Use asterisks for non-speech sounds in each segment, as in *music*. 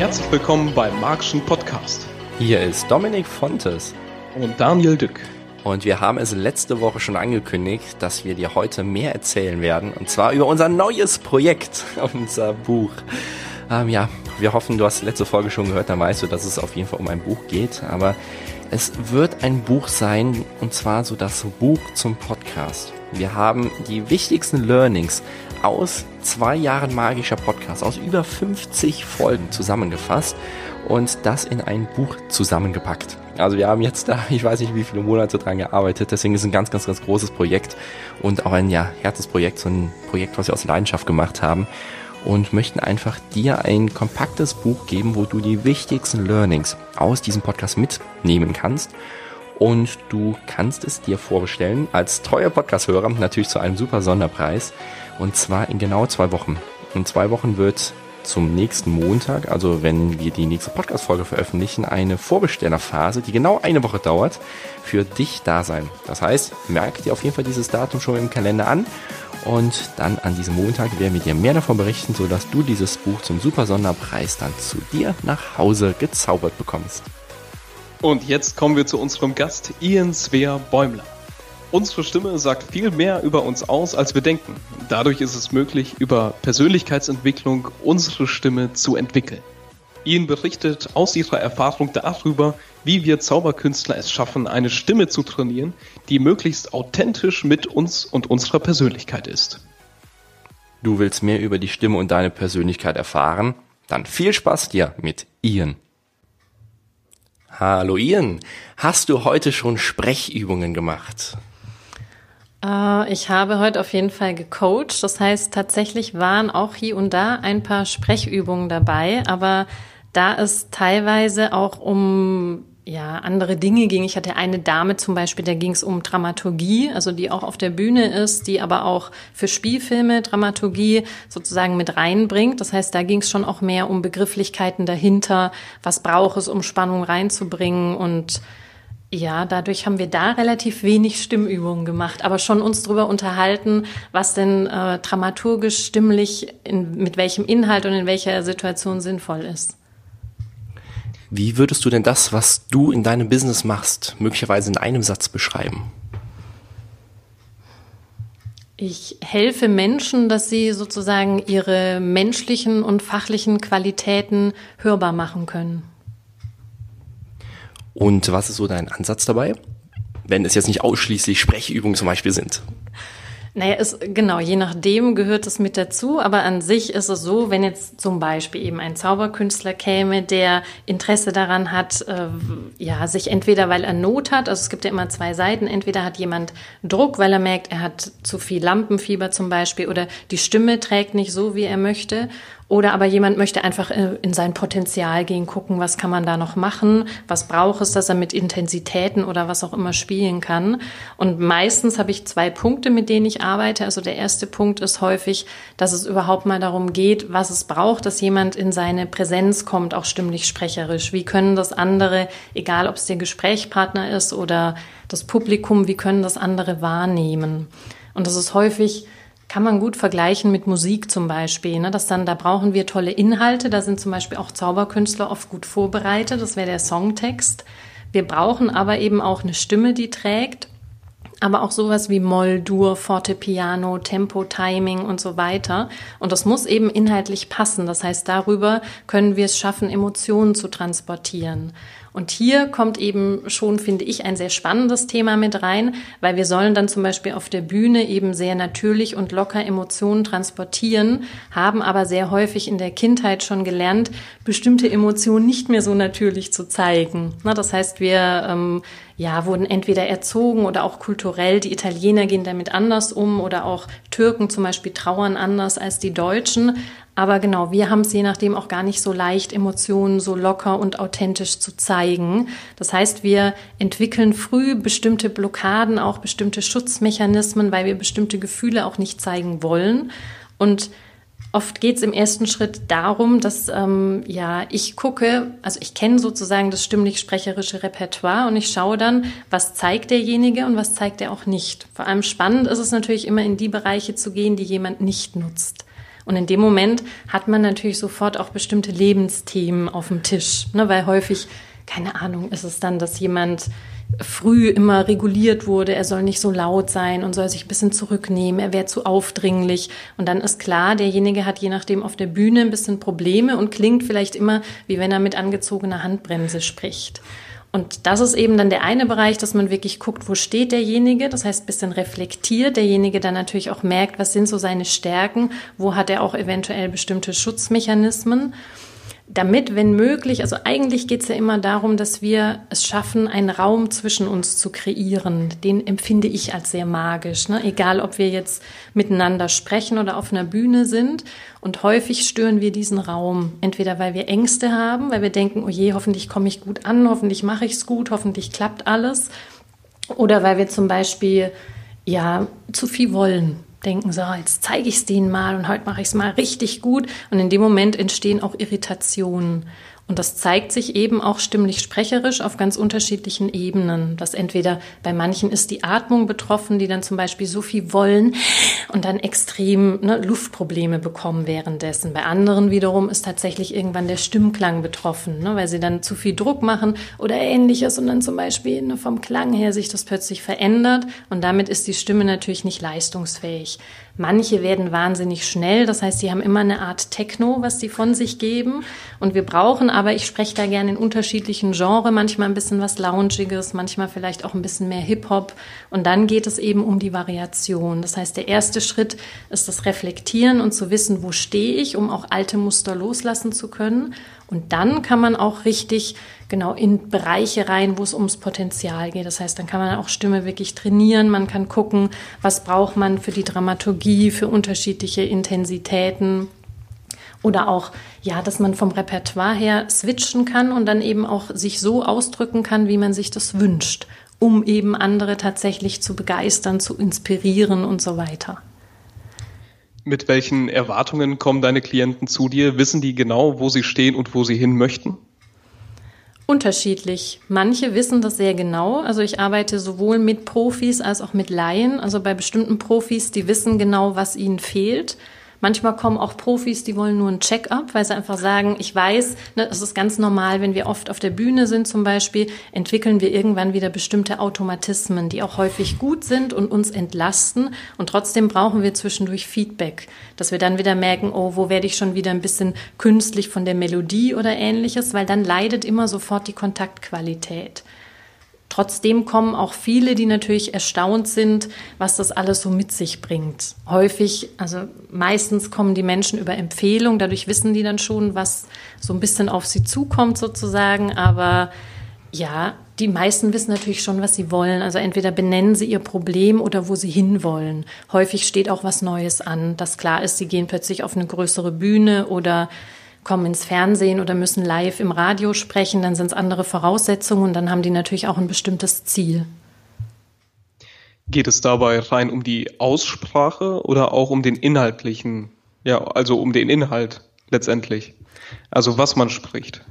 Herzlich willkommen beim Markschen Podcast. Hier ist Dominik Fontes und Daniel Dück. Und wir haben es letzte Woche schon angekündigt, dass wir dir heute mehr erzählen werden. Und zwar über unser neues Projekt, *laughs* unser Buch. Ähm, ja, wir hoffen, du hast die letzte Folge schon gehört, dann weißt du, dass es auf jeden Fall um ein Buch geht. Aber es wird ein Buch sein, und zwar so das Buch zum Podcast. Wir haben die wichtigsten Learnings aus zwei Jahren magischer Podcast, aus über 50 Folgen zusammengefasst und das in ein Buch zusammengepackt. Also wir haben jetzt da, *laughs* ich weiß nicht wie viele Monate dran gearbeitet, deswegen ist es ein ganz, ganz, ganz großes Projekt und auch ein ja, Herzensprojekt, so ein Projekt, was wir aus Leidenschaft gemacht haben und möchten einfach dir ein kompaktes Buch geben, wo du die wichtigsten Learnings aus diesem Podcast mitnehmen kannst und du kannst es dir vorbestellen als treuer Podcast-Hörer natürlich zu einem super Sonderpreis und zwar in genau zwei Wochen. In zwei Wochen wird zum nächsten Montag, also wenn wir die nächste Podcast-Folge veröffentlichen, eine Vorbestellerphase, die genau eine Woche dauert, für dich da sein. Das heißt, merk dir auf jeden Fall dieses Datum schon im Kalender an und dann an diesem Montag werden wir dir mehr davon berichten, sodass du dieses Buch zum super Sonderpreis dann zu dir nach Hause gezaubert bekommst. Und jetzt kommen wir zu unserem Gast Ian Svea Bäumler. Unsere Stimme sagt viel mehr über uns aus, als wir denken. Dadurch ist es möglich, über Persönlichkeitsentwicklung unsere Stimme zu entwickeln. Ian berichtet aus ihrer Erfahrung darüber, wie wir Zauberkünstler es schaffen, eine Stimme zu trainieren, die möglichst authentisch mit uns und unserer Persönlichkeit ist. Du willst mehr über die Stimme und deine Persönlichkeit erfahren? Dann viel Spaß dir mit Ian. Hallo Ian, hast du heute schon Sprechübungen gemacht? Äh, ich habe heute auf jeden Fall gecoacht. Das heißt, tatsächlich waren auch hier und da ein paar Sprechübungen dabei, aber da es teilweise auch um ja, andere Dinge ging. Ich hatte eine Dame zum Beispiel, da ging es um Dramaturgie, also die auch auf der Bühne ist, die aber auch für Spielfilme Dramaturgie sozusagen mit reinbringt. Das heißt, da ging es schon auch mehr um Begrifflichkeiten dahinter, was braucht es, um Spannung reinzubringen und ja, dadurch haben wir da relativ wenig Stimmübungen gemacht, aber schon uns darüber unterhalten, was denn äh, dramaturgisch, stimmlich, in, mit welchem Inhalt und in welcher Situation sinnvoll ist. Wie würdest du denn das, was du in deinem Business machst, möglicherweise in einem Satz beschreiben? Ich helfe Menschen, dass sie sozusagen ihre menschlichen und fachlichen Qualitäten hörbar machen können. Und was ist so dein Ansatz dabei? Wenn es jetzt nicht ausschließlich Sprechübungen zum Beispiel sind. Naja, ist, genau, je nachdem gehört es mit dazu, aber an sich ist es so, wenn jetzt zum Beispiel eben ein Zauberkünstler käme, der Interesse daran hat, äh, ja, sich entweder, weil er Not hat, also es gibt ja immer zwei Seiten, entweder hat jemand Druck, weil er merkt, er hat zu viel Lampenfieber zum Beispiel oder die Stimme trägt nicht so, wie er möchte oder aber jemand möchte einfach äh, in sein Potenzial gehen, gucken, was kann man da noch machen, was braucht es, dass er mit Intensitäten oder was auch immer spielen kann. Und meistens habe ich zwei Punkte, mit denen ich arbeite. Also der erste Punkt ist häufig, dass es überhaupt mal darum geht, was es braucht, dass jemand in seine Präsenz kommt, auch stimmlich sprecherisch. Wie können das andere, egal ob es der Gesprächspartner ist oder das Publikum, wie können das andere wahrnehmen? Und das ist häufig kann man gut vergleichen mit Musik zum Beispiel. Ne? Dass dann, da brauchen wir tolle Inhalte. Da sind zum Beispiel auch Zauberkünstler oft gut vorbereitet. Das wäre der Songtext. Wir brauchen aber eben auch eine Stimme, die trägt. Aber auch sowas wie Moll, Dur, Fortepiano, Tempo, Timing und so weiter. Und das muss eben inhaltlich passen. Das heißt, darüber können wir es schaffen, Emotionen zu transportieren. Und hier kommt eben schon, finde ich, ein sehr spannendes Thema mit rein, weil wir sollen dann zum Beispiel auf der Bühne eben sehr natürlich und locker Emotionen transportieren, haben aber sehr häufig in der Kindheit schon gelernt, bestimmte Emotionen nicht mehr so natürlich zu zeigen. Na, das heißt, wir ähm, ja, wurden entweder erzogen oder auch kulturell. Die Italiener gehen damit anders um oder auch Türken zum Beispiel trauern anders als die Deutschen. Aber genau, wir haben es je nachdem auch gar nicht so leicht, Emotionen so locker und authentisch zu zeigen. Das heißt, wir entwickeln früh bestimmte Blockaden, auch bestimmte Schutzmechanismen, weil wir bestimmte Gefühle auch nicht zeigen wollen. Und Oft geht es im ersten Schritt darum, dass ähm, ja ich gucke, also ich kenne sozusagen das stimmlich-sprecherische Repertoire und ich schaue dann, was zeigt derjenige und was zeigt er auch nicht. Vor allem spannend ist es natürlich immer in die Bereiche zu gehen, die jemand nicht nutzt. Und in dem Moment hat man natürlich sofort auch bestimmte Lebensthemen auf dem Tisch, ne? weil häufig, keine Ahnung, ist es dann, dass jemand früh immer reguliert wurde, er soll nicht so laut sein und soll sich ein bisschen zurücknehmen, er wäre zu aufdringlich. Und dann ist klar, derjenige hat je nachdem auf der Bühne ein bisschen Probleme und klingt vielleicht immer, wie wenn er mit angezogener Handbremse spricht. Und das ist eben dann der eine Bereich, dass man wirklich guckt, wo steht derjenige, das heißt ein bisschen reflektiert, derjenige dann natürlich auch merkt, was sind so seine Stärken, wo hat er auch eventuell bestimmte Schutzmechanismen damit, wenn möglich, also eigentlich geht es ja immer darum, dass wir es schaffen, einen Raum zwischen uns zu kreieren. Den empfinde ich als sehr magisch. Ne? Egal, ob wir jetzt miteinander sprechen oder auf einer Bühne sind. Und häufig stören wir diesen Raum. Entweder weil wir Ängste haben, weil wir denken, oh je, hoffentlich komme ich gut an, hoffentlich mache ich es gut, hoffentlich klappt alles. Oder weil wir zum Beispiel ja zu viel wollen denken, so, jetzt zeige ich es denen mal und heute mache ich es mal richtig gut. Und in dem Moment entstehen auch Irritationen. Und das zeigt sich eben auch stimmlich sprecherisch auf ganz unterschiedlichen Ebenen. Dass entweder bei manchen ist die Atmung betroffen, die dann zum Beispiel so viel wollen und dann extrem ne, Luftprobleme bekommen währenddessen. Bei anderen wiederum ist tatsächlich irgendwann der Stimmklang betroffen, ne, weil sie dann zu viel Druck machen oder ähnliches und dann zum Beispiel ne, vom Klang her sich das plötzlich verändert und damit ist die Stimme natürlich nicht leistungsfähig. Manche werden wahnsinnig schnell, das heißt, sie haben immer eine Art Techno, was sie von sich geben. Und wir brauchen aber, ich spreche da gerne in unterschiedlichen Genres, manchmal ein bisschen was Loungiges, manchmal vielleicht auch ein bisschen mehr Hip-Hop. Und dann geht es eben um die Variation. Das heißt, der erste Schritt ist das Reflektieren und zu wissen, wo stehe ich, um auch alte Muster loslassen zu können. Und dann kann man auch richtig genau in Bereiche rein, wo es ums Potenzial geht. Das heißt, dann kann man auch Stimme wirklich trainieren. Man kann gucken, was braucht man für die Dramaturgie, für unterschiedliche Intensitäten. Oder auch, ja, dass man vom Repertoire her switchen kann und dann eben auch sich so ausdrücken kann, wie man sich das wünscht, um eben andere tatsächlich zu begeistern, zu inspirieren und so weiter. Mit welchen Erwartungen kommen deine Klienten zu dir? Wissen die genau, wo sie stehen und wo sie hin möchten? Unterschiedlich. Manche wissen das sehr genau. Also ich arbeite sowohl mit Profis als auch mit Laien. Also bei bestimmten Profis, die wissen genau, was ihnen fehlt. Manchmal kommen auch Profis, die wollen nur ein Check-up, weil sie einfach sagen, ich weiß, ne, es ist ganz normal, wenn wir oft auf der Bühne sind zum Beispiel, entwickeln wir irgendwann wieder bestimmte Automatismen, die auch häufig gut sind und uns entlasten. Und trotzdem brauchen wir zwischendurch Feedback, dass wir dann wieder merken, oh, wo werde ich schon wieder ein bisschen künstlich von der Melodie oder ähnliches, weil dann leidet immer sofort die Kontaktqualität. Trotzdem kommen auch viele, die natürlich erstaunt sind, was das alles so mit sich bringt. Häufig, also meistens kommen die Menschen über Empfehlung, dadurch wissen die dann schon, was so ein bisschen auf sie zukommt sozusagen. Aber ja, die meisten wissen natürlich schon, was sie wollen. Also entweder benennen sie ihr Problem oder wo sie hinwollen. Häufig steht auch was Neues an, dass klar ist, sie gehen plötzlich auf eine größere Bühne oder kommen ins Fernsehen oder müssen live im Radio sprechen, dann sind es andere Voraussetzungen und dann haben die natürlich auch ein bestimmtes Ziel. Geht es dabei rein um die Aussprache oder auch um den inhaltlichen, ja, also um den Inhalt letztendlich? Also was man spricht?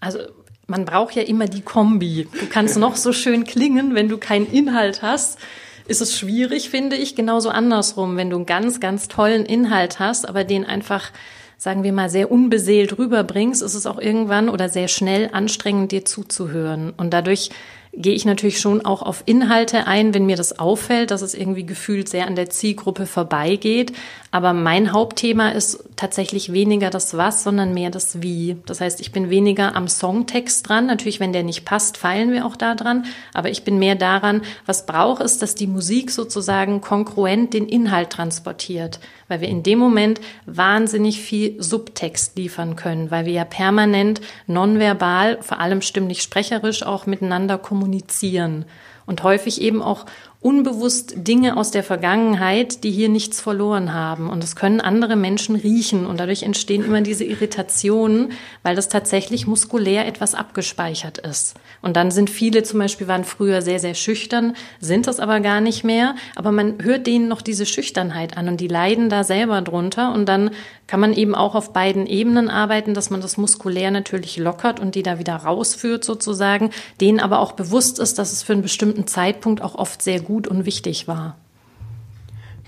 Also man braucht ja immer die Kombi. Du kannst noch so schön klingen, wenn du keinen Inhalt hast ist es schwierig, finde ich. Genauso andersrum, wenn du einen ganz, ganz tollen Inhalt hast, aber den einfach sagen wir mal, sehr unbeseelt rüberbringst, ist es auch irgendwann oder sehr schnell anstrengend, dir zuzuhören. Und dadurch gehe ich natürlich schon auch auf Inhalte ein, wenn mir das auffällt, dass es irgendwie gefühlt sehr an der Zielgruppe vorbeigeht. Aber mein Hauptthema ist tatsächlich weniger das Was, sondern mehr das Wie. Das heißt, ich bin weniger am Songtext dran. Natürlich, wenn der nicht passt, feilen wir auch da dran. Aber ich bin mehr daran, was braucht es, dass die Musik sozusagen konkurrent den Inhalt transportiert. Weil wir in dem Moment wahnsinnig viel Subtext liefern können, weil wir ja permanent nonverbal, vor allem stimmlich sprecherisch auch miteinander kommunizieren. Und häufig eben auch unbewusst Dinge aus der Vergangenheit, die hier nichts verloren haben. Und das können andere Menschen riechen. Und dadurch entstehen immer diese Irritationen, weil das tatsächlich muskulär etwas abgespeichert ist. Und dann sind viele zum Beispiel waren früher sehr, sehr schüchtern, sind das aber gar nicht mehr. Aber man hört denen noch diese Schüchternheit an und die leiden da selber drunter. Und dann kann man eben auch auf beiden Ebenen arbeiten, dass man das muskulär natürlich lockert und die da wieder rausführt sozusagen, denen aber auch bewusst ist, dass es für einen bestimmten Zeitpunkt auch oft sehr gut und wichtig war.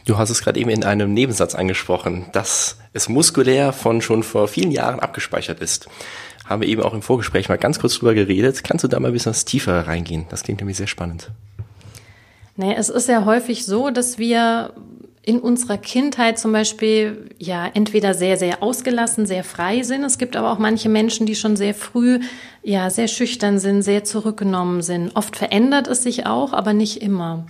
Du hast es gerade eben in einem Nebensatz angesprochen, dass es muskulär von schon vor vielen Jahren abgespeichert ist. Haben wir eben auch im Vorgespräch mal ganz kurz drüber geredet. Kannst du da mal ein bisschen tiefer reingehen? Das klingt nämlich sehr spannend. Nee, es ist ja häufig so, dass wir in unserer Kindheit zum Beispiel ja entweder sehr, sehr ausgelassen, sehr frei sind. Es gibt aber auch manche Menschen, die schon sehr früh ja sehr schüchtern sind, sehr zurückgenommen sind. Oft verändert es sich auch, aber nicht immer.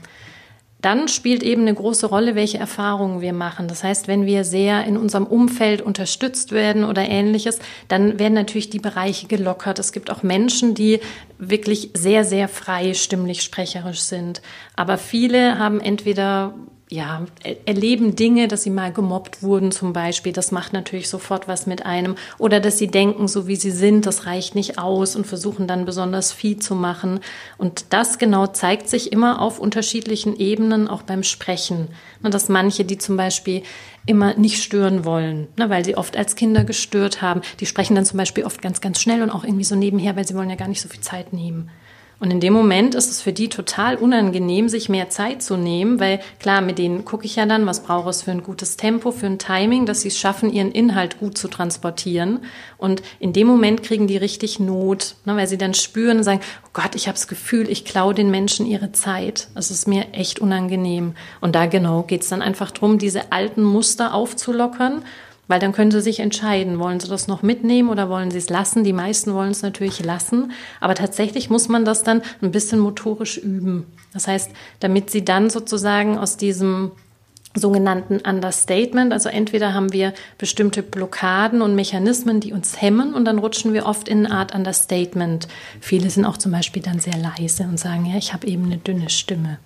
Dann spielt eben eine große Rolle, welche Erfahrungen wir machen. Das heißt, wenn wir sehr in unserem Umfeld unterstützt werden oder ähnliches, dann werden natürlich die Bereiche gelockert. Es gibt auch Menschen, die wirklich sehr, sehr frei stimmlich sprecherisch sind. Aber viele haben entweder ja, erleben Dinge, dass sie mal gemobbt wurden zum Beispiel. Das macht natürlich sofort was mit einem. Oder dass sie denken, so wie sie sind, das reicht nicht aus und versuchen dann besonders viel zu machen. Und das genau zeigt sich immer auf unterschiedlichen Ebenen, auch beim Sprechen. Und dass manche, die zum Beispiel immer nicht stören wollen, ne, weil sie oft als Kinder gestört haben, die sprechen dann zum Beispiel oft ganz, ganz schnell und auch irgendwie so nebenher, weil sie wollen ja gar nicht so viel Zeit nehmen. Und in dem Moment ist es für die total unangenehm, sich mehr Zeit zu nehmen, weil klar, mit denen gucke ich ja dann, was braucht es für ein gutes Tempo, für ein Timing, dass sie es schaffen, ihren Inhalt gut zu transportieren. Und in dem Moment kriegen die richtig Not, ne, weil sie dann spüren und sagen, oh Gott, ich habe das Gefühl, ich klaue den Menschen ihre Zeit. Das ist mir echt unangenehm. Und da genau geht es dann einfach drum, diese alten Muster aufzulockern weil dann können Sie sich entscheiden, wollen Sie das noch mitnehmen oder wollen Sie es lassen? Die meisten wollen es natürlich lassen, aber tatsächlich muss man das dann ein bisschen motorisch üben. Das heißt, damit Sie dann sozusagen aus diesem sogenannten Understatement. Also entweder haben wir bestimmte Blockaden und Mechanismen, die uns hemmen und dann rutschen wir oft in eine Art Understatement. Viele sind auch zum Beispiel dann sehr leise und sagen, ja, ich habe eben eine dünne Stimme.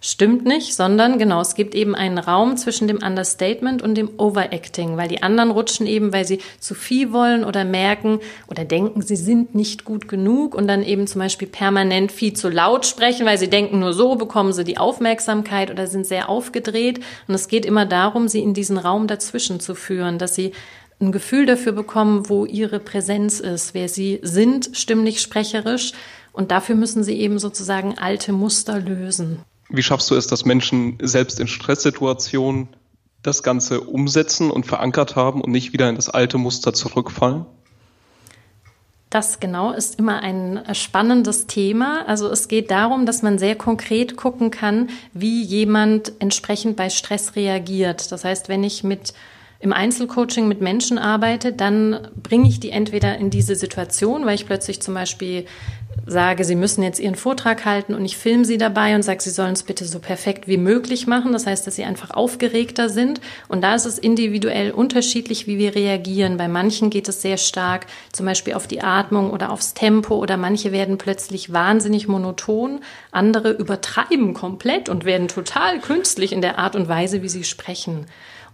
Stimmt nicht, sondern genau, es gibt eben einen Raum zwischen dem Understatement und dem Overacting, weil die anderen rutschen eben, weil sie zu viel wollen oder merken oder denken, sie sind nicht gut genug und dann eben zum Beispiel permanent viel zu laut sprechen, weil sie denken, nur so bekommen sie die Aufmerksamkeit oder sind sehr aufgedreht. Und es geht immer darum, sie in diesen Raum dazwischen zu führen, dass sie ein Gefühl dafür bekommen, wo ihre Präsenz ist, wer sie sind, stimmlich sprecherisch. Und dafür müssen sie eben sozusagen alte Muster lösen. Wie schaffst du es, dass Menschen selbst in Stresssituationen das Ganze umsetzen und verankert haben und nicht wieder in das alte Muster zurückfallen? Das genau ist immer ein spannendes Thema. Also es geht darum, dass man sehr konkret gucken kann, wie jemand entsprechend bei Stress reagiert. Das heißt, wenn ich mit im Einzelcoaching mit Menschen arbeite, dann bringe ich die entweder in diese Situation, weil ich plötzlich zum Beispiel sage, sie müssen jetzt ihren Vortrag halten und ich filme sie dabei und sage, sie sollen es bitte so perfekt wie möglich machen. Das heißt, dass sie einfach aufgeregter sind. Und da ist es individuell unterschiedlich, wie wir reagieren. Bei manchen geht es sehr stark zum Beispiel auf die Atmung oder aufs Tempo oder manche werden plötzlich wahnsinnig monoton. Andere übertreiben komplett und werden total künstlich in der Art und Weise, wie sie sprechen.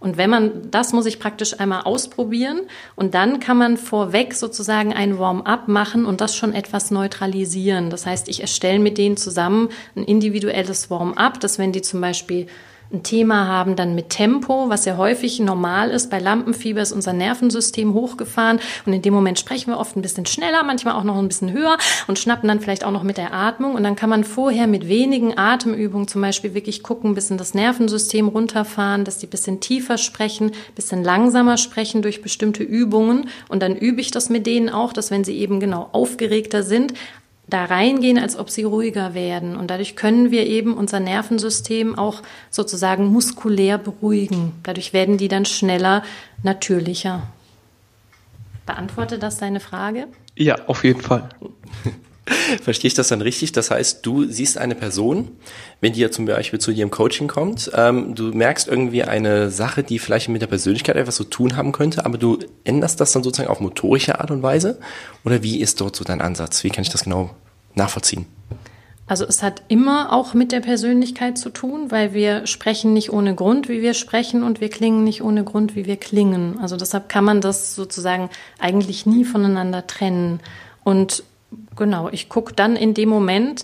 Und wenn man, das muss ich praktisch einmal ausprobieren und dann kann man vorweg sozusagen ein Warm-up machen und das schon etwas neutralisieren. Das heißt, ich erstelle mit denen zusammen ein individuelles Warm-up, dass wenn die zum Beispiel ein Thema haben dann mit Tempo, was ja häufig normal ist. Bei Lampenfieber ist unser Nervensystem hochgefahren und in dem Moment sprechen wir oft ein bisschen schneller, manchmal auch noch ein bisschen höher und schnappen dann vielleicht auch noch mit der Atmung. Und dann kann man vorher mit wenigen Atemübungen zum Beispiel wirklich gucken, ein bisschen das Nervensystem runterfahren, dass die ein bisschen tiefer sprechen, ein bisschen langsamer sprechen durch bestimmte Übungen. Und dann übe ich das mit denen auch, dass wenn sie eben genau aufgeregter sind, da reingehen, als ob sie ruhiger werden. Und dadurch können wir eben unser Nervensystem auch sozusagen muskulär beruhigen. Dadurch werden die dann schneller, natürlicher. Beantworte das deine Frage? Ja, auf jeden Fall. *laughs* Verstehe ich das dann richtig? Das heißt, du siehst eine Person, wenn die ja zum Beispiel zu dir im Coaching kommt, ähm, du merkst irgendwie eine Sache, die vielleicht mit der Persönlichkeit etwas zu tun haben könnte, aber du änderst das dann sozusagen auf motorische Art und Weise? Oder wie ist dort so dein Ansatz? Wie kann ich das genau nachvollziehen? Also es hat immer auch mit der Persönlichkeit zu tun, weil wir sprechen nicht ohne Grund, wie wir sprechen und wir klingen nicht ohne Grund, wie wir klingen. Also deshalb kann man das sozusagen eigentlich nie voneinander trennen. Und genau, ich gucke dann in dem Moment,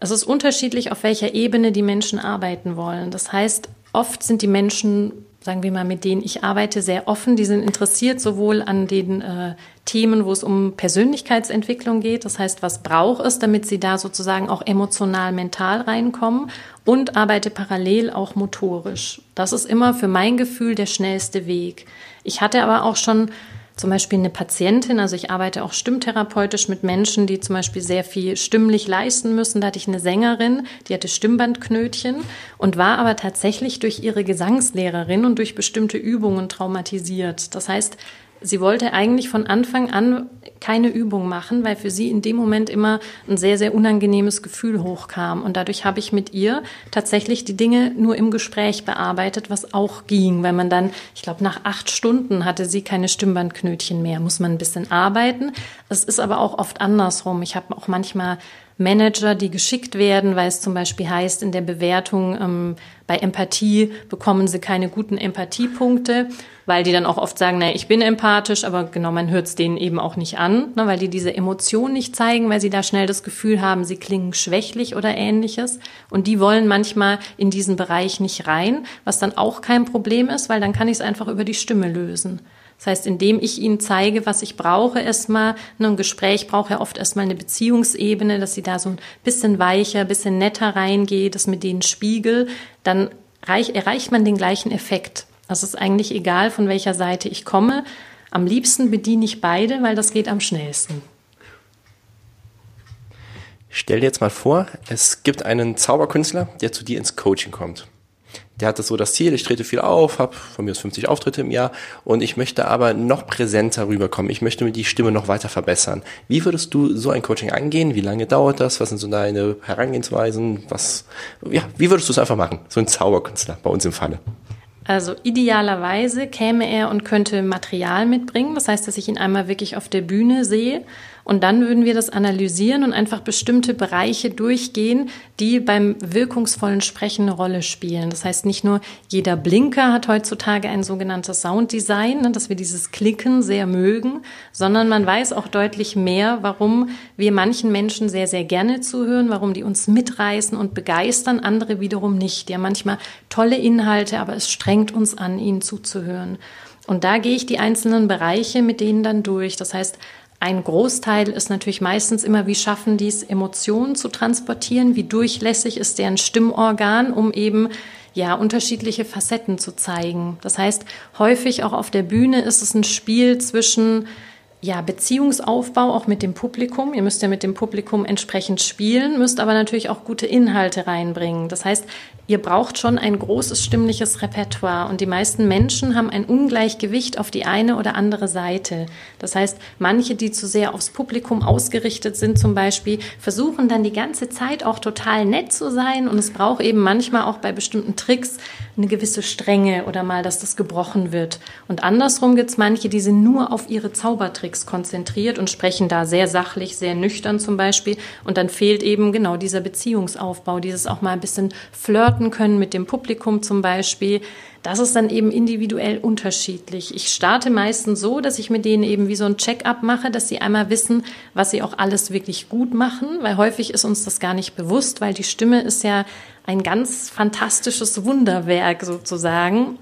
es ist unterschiedlich, auf welcher Ebene die Menschen arbeiten wollen. Das heißt, oft sind die Menschen sagen wir mal, mit denen ich arbeite, sehr offen. Die sind interessiert sowohl an den äh, Themen, wo es um Persönlichkeitsentwicklung geht. Das heißt, was braucht es, damit sie da sozusagen auch emotional, mental reinkommen und arbeite parallel auch motorisch. Das ist immer für mein Gefühl der schnellste Weg. Ich hatte aber auch schon zum Beispiel eine Patientin, also ich arbeite auch stimmtherapeutisch mit Menschen, die zum Beispiel sehr viel stimmlich leisten müssen. Da hatte ich eine Sängerin, die hatte Stimmbandknötchen und war aber tatsächlich durch ihre Gesangslehrerin und durch bestimmte Übungen traumatisiert. Das heißt, sie wollte eigentlich von Anfang an keine Übung machen, weil für sie in dem Moment immer ein sehr, sehr unangenehmes Gefühl hochkam. Und dadurch habe ich mit ihr tatsächlich die Dinge nur im Gespräch bearbeitet, was auch ging, weil man dann, ich glaube, nach acht Stunden hatte sie keine Stimmbandknötchen mehr, muss man ein bisschen arbeiten. Es ist aber auch oft andersrum. Ich habe auch manchmal Manager, die geschickt werden, weil es zum Beispiel heißt, in der Bewertung ähm, bei Empathie bekommen sie keine guten Empathiepunkte, weil die dann auch oft sagen, naja, ich bin empathisch, aber genau, man hört es denen eben auch nicht an, ne, weil die diese Emotion nicht zeigen, weil sie da schnell das Gefühl haben, sie klingen schwächlich oder ähnliches. Und die wollen manchmal in diesen Bereich nicht rein, was dann auch kein Problem ist, weil dann kann ich es einfach über die Stimme lösen. Das heißt, indem ich ihnen zeige, was ich brauche, erstmal, ne, ein Gespräch braucht ja oft erstmal eine Beziehungsebene, dass sie da so ein bisschen weicher, bisschen netter reingeht, das mit denen spiegel, dann reich, erreicht man den gleichen Effekt. Es ist eigentlich egal, von welcher Seite ich komme. Am liebsten bediene ich beide, weil das geht am schnellsten. Stell dir jetzt mal vor, es gibt einen Zauberkünstler, der zu dir ins Coaching kommt der hat das so das Ziel, ich trete viel auf, habe von mir aus 50 Auftritte im Jahr und ich möchte aber noch präsenter rüberkommen. Ich möchte mir die Stimme noch weiter verbessern. Wie würdest du so ein Coaching angehen? Wie lange dauert das? Was sind so deine Herangehensweisen? Was, ja, wie würdest du es einfach machen? So ein Zauberkünstler bei uns im Falle. Also idealerweise käme er und könnte Material mitbringen. Das heißt, dass ich ihn einmal wirklich auf der Bühne sehe und dann würden wir das analysieren und einfach bestimmte Bereiche durchgehen, die beim wirkungsvollen Sprechen eine Rolle spielen. Das heißt, nicht nur jeder Blinker hat heutzutage ein sogenanntes Sounddesign, ne, dass wir dieses Klicken sehr mögen, sondern man weiß auch deutlich mehr, warum wir manchen Menschen sehr, sehr gerne zuhören, warum die uns mitreißen und begeistern, andere wiederum nicht. Die haben manchmal tolle Inhalte, aber es strengt uns an, ihnen zuzuhören. Und da gehe ich die einzelnen Bereiche mit denen dann durch. Das heißt, ein Großteil ist natürlich meistens immer, wie schaffen die es, Emotionen zu transportieren, wie durchlässig ist deren Stimmorgan, um eben ja unterschiedliche Facetten zu zeigen. Das heißt, häufig auch auf der Bühne ist es ein Spiel zwischen ja, Beziehungsaufbau auch mit dem Publikum. Ihr müsst ja mit dem Publikum entsprechend spielen, müsst aber natürlich auch gute Inhalte reinbringen. Das heißt, ihr braucht schon ein großes stimmliches Repertoire und die meisten Menschen haben ein Ungleichgewicht auf die eine oder andere Seite. Das heißt, manche, die zu sehr aufs Publikum ausgerichtet sind zum Beispiel, versuchen dann die ganze Zeit auch total nett zu sein und es braucht eben manchmal auch bei bestimmten Tricks eine gewisse Strenge oder mal, dass das gebrochen wird. Und andersrum gibt es manche, die sind nur auf ihre Zaubertricks konzentriert und sprechen da sehr sachlich, sehr nüchtern zum Beispiel und dann fehlt eben genau dieser Beziehungsaufbau, dieses auch mal ein bisschen flirten können mit dem Publikum zum Beispiel. Das ist dann eben individuell unterschiedlich. Ich starte meistens so, dass ich mit denen eben wie so ein Check-up mache, dass sie einmal wissen, was sie auch alles wirklich gut machen, weil häufig ist uns das gar nicht bewusst, weil die Stimme ist ja ein ganz fantastisches Wunderwerk sozusagen.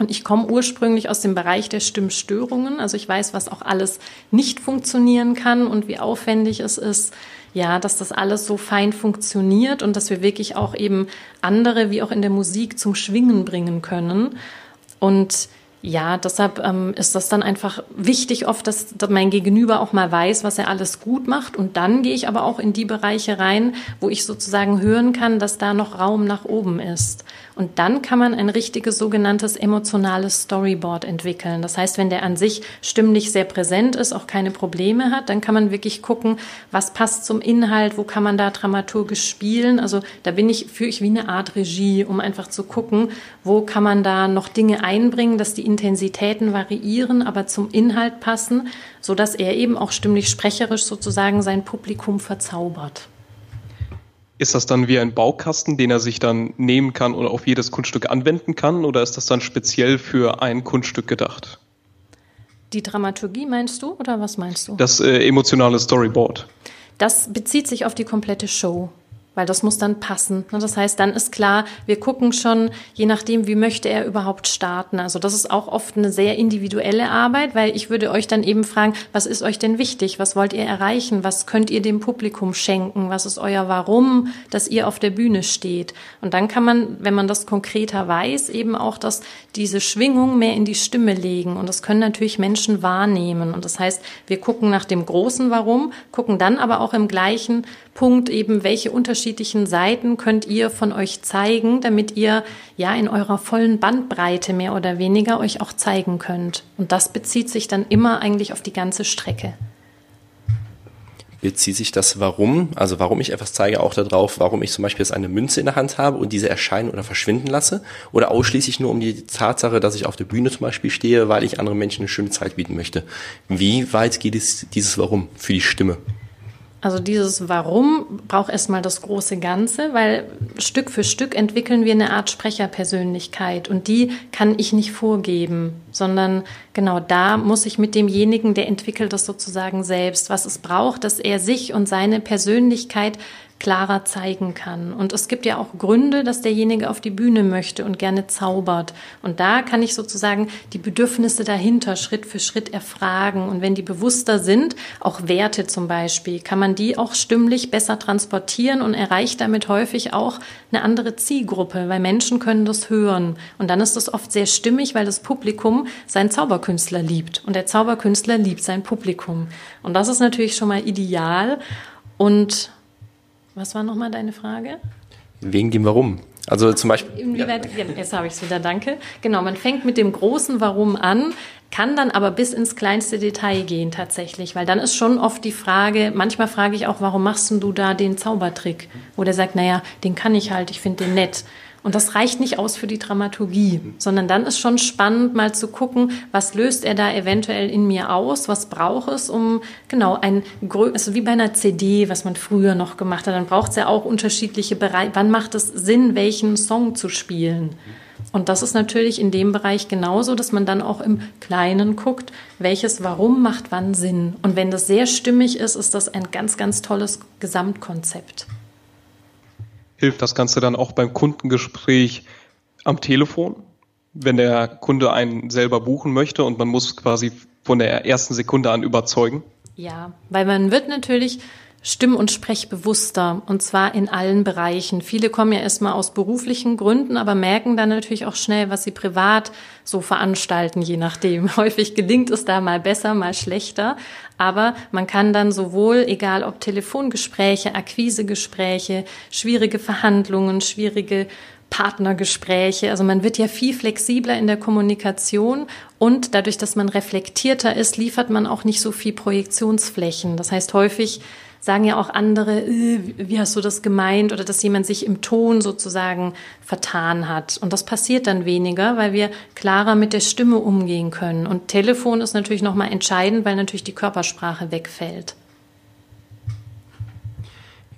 Und ich komme ursprünglich aus dem Bereich der Stimmstörungen. Also ich weiß, was auch alles nicht funktionieren kann und wie aufwendig es ist, ja, dass das alles so fein funktioniert und dass wir wirklich auch eben andere wie auch in der Musik zum Schwingen bringen können. Und ja, deshalb ähm, ist das dann einfach wichtig oft, dass, dass mein Gegenüber auch mal weiß, was er alles gut macht. Und dann gehe ich aber auch in die Bereiche rein, wo ich sozusagen hören kann, dass da noch Raum nach oben ist. Und dann kann man ein richtiges sogenanntes emotionales Storyboard entwickeln. Das heißt, wenn der an sich stimmlich sehr präsent ist, auch keine Probleme hat, dann kann man wirklich gucken, was passt zum Inhalt, wo kann man da dramaturgisch spielen. Also da bin ich, führe ich wie eine Art Regie, um einfach zu gucken, wo kann man da noch Dinge einbringen, dass die Intensitäten variieren, aber zum Inhalt passen, so dass er eben auch stimmlich sprecherisch sozusagen sein Publikum verzaubert. Ist das dann wie ein Baukasten, den er sich dann nehmen kann und auf jedes Kunststück anwenden kann? Oder ist das dann speziell für ein Kunststück gedacht? Die Dramaturgie meinst du oder was meinst du? Das äh, emotionale Storyboard. Das bezieht sich auf die komplette Show. Weil das muss dann passen. Ne, das heißt, dann ist klar, wir gucken schon, je nachdem, wie möchte er überhaupt starten. Also das ist auch oft eine sehr individuelle Arbeit, weil ich würde euch dann eben fragen, was ist euch denn wichtig? Was wollt ihr erreichen? Was könnt ihr dem Publikum schenken? Was ist euer Warum, dass ihr auf der Bühne steht? Und dann kann man, wenn man das konkreter weiß, eben auch dass diese Schwingung mehr in die Stimme legen. Und das können natürlich Menschen wahrnehmen. Und das heißt, wir gucken nach dem großen Warum, gucken dann aber auch im gleichen Punkt eben, welche unterschiedlichen Seiten könnt ihr von euch zeigen, damit ihr ja in eurer vollen Bandbreite mehr oder weniger euch auch zeigen könnt. Und das bezieht sich dann immer eigentlich auf die ganze Strecke bezieht sich das Warum, also warum ich etwas zeige, auch darauf, warum ich zum Beispiel jetzt eine Münze in der Hand habe und diese erscheinen oder verschwinden lasse oder ausschließlich nur um die Tatsache, dass ich auf der Bühne zum Beispiel stehe, weil ich anderen Menschen eine schöne Zeit bieten möchte. Wie weit geht es dieses Warum für die Stimme? Also dieses Warum braucht erstmal das große Ganze, weil Stück für Stück entwickeln wir eine Art Sprecherpersönlichkeit und die kann ich nicht vorgeben, sondern genau da muss ich mit demjenigen, der entwickelt das sozusagen selbst, was es braucht, dass er sich und seine Persönlichkeit klarer zeigen kann. Und es gibt ja auch Gründe, dass derjenige auf die Bühne möchte und gerne zaubert. Und da kann ich sozusagen die Bedürfnisse dahinter Schritt für Schritt erfragen. Und wenn die bewusster sind, auch Werte zum Beispiel, kann man die auch stimmlich besser transportieren und erreicht damit häufig auch eine andere Zielgruppe, weil Menschen können das hören. Und dann ist das oft sehr stimmig, weil das Publikum seinen Zauberkünstler liebt. Und der Zauberkünstler liebt sein Publikum. Und das ist natürlich schon mal ideal. Und was war nochmal deine Frage? Wegen dem Warum. Also zum Beispiel. Inwieweit, ja. Jetzt habe ich es wieder, danke. Genau, man fängt mit dem großen Warum an, kann dann aber bis ins kleinste Detail gehen tatsächlich, weil dann ist schon oft die Frage, manchmal frage ich auch, warum machst du da den Zaubertrick? Wo der sagt, naja, den kann ich halt, ich finde den nett. Und das reicht nicht aus für die Dramaturgie, sondern dann ist schon spannend, mal zu gucken, was löst er da eventuell in mir aus, was braucht es, um genau ein, also wie bei einer CD, was man früher noch gemacht hat, dann braucht es ja auch unterschiedliche Bereiche. Wann macht es Sinn, welchen Song zu spielen? Und das ist natürlich in dem Bereich genauso, dass man dann auch im Kleinen guckt, welches Warum macht wann Sinn. Und wenn das sehr stimmig ist, ist das ein ganz, ganz tolles Gesamtkonzept hilft das Ganze dann auch beim Kundengespräch am Telefon, wenn der Kunde einen selber buchen möchte und man muss quasi von der ersten Sekunde an überzeugen? Ja, weil man wird natürlich Stimm- und Sprechbewusster und zwar in allen Bereichen. Viele kommen ja erstmal aus beruflichen Gründen, aber merken dann natürlich auch schnell, was sie privat so veranstalten, je nachdem. *laughs* Häufig gelingt es da mal besser, mal schlechter, aber man kann dann sowohl, egal ob Telefongespräche, Akquisegespräche, schwierige Verhandlungen, schwierige Partnergespräche. Also man wird ja viel flexibler in der Kommunikation und dadurch, dass man reflektierter ist, liefert man auch nicht so viel Projektionsflächen. Das heißt, häufig sagen ja auch andere, äh, wie hast du das gemeint oder dass jemand sich im Ton sozusagen vertan hat. Und das passiert dann weniger, weil wir klarer mit der Stimme umgehen können. Und Telefon ist natürlich nochmal entscheidend, weil natürlich die Körpersprache wegfällt.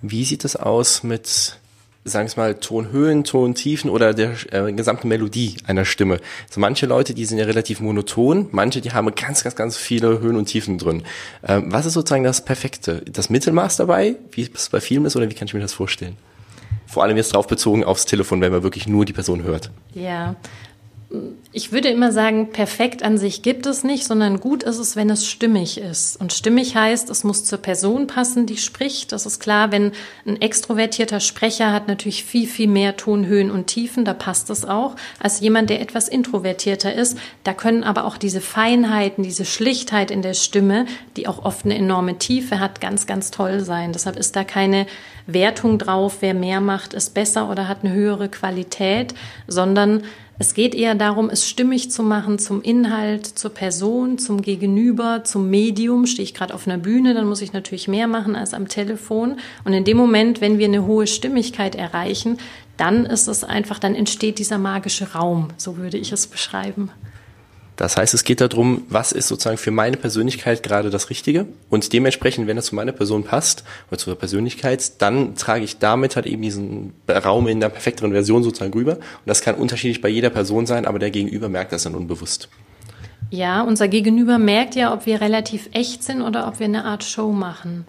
Wie sieht es aus mit sagen wir mal, Tonhöhen, Tontiefen oder der äh, gesamten Melodie einer Stimme. So manche Leute, die sind ja relativ monoton, manche, die haben ganz, ganz, ganz viele Höhen und Tiefen drin. Ähm, was ist sozusagen das Perfekte? Das Mittelmaß dabei, wie es bei Filmen ist, oder wie kann ich mir das vorstellen? Vor allem jetzt drauf bezogen aufs Telefon, wenn man wirklich nur die Person hört. Ja, ich würde immer sagen, perfekt an sich gibt es nicht, sondern gut ist es, wenn es stimmig ist. Und stimmig heißt, es muss zur Person passen, die spricht. Das ist klar, wenn ein extrovertierter Sprecher hat natürlich viel, viel mehr Tonhöhen und Tiefen, da passt es auch, als jemand, der etwas introvertierter ist. Da können aber auch diese Feinheiten, diese Schlichtheit in der Stimme, die auch oft eine enorme Tiefe hat, ganz, ganz toll sein. Deshalb ist da keine Wertung drauf, wer mehr macht, ist besser oder hat eine höhere Qualität, sondern es geht eher darum, es stimmig zu machen zum Inhalt, zur Person, zum Gegenüber, zum Medium. Stehe ich gerade auf einer Bühne, dann muss ich natürlich mehr machen als am Telefon. Und in dem Moment, wenn wir eine hohe Stimmigkeit erreichen, dann ist es einfach, dann entsteht dieser magische Raum, so würde ich es beschreiben. Das heißt, es geht darum, was ist sozusagen für meine Persönlichkeit gerade das Richtige und dementsprechend, wenn es zu meiner Person passt oder zur Persönlichkeit, dann trage ich damit halt eben diesen Raum in der perfekteren Version sozusagen rüber und das kann unterschiedlich bei jeder Person sein, aber der Gegenüber merkt das dann unbewusst. Ja, unser Gegenüber merkt ja, ob wir relativ echt sind oder ob wir eine Art Show machen.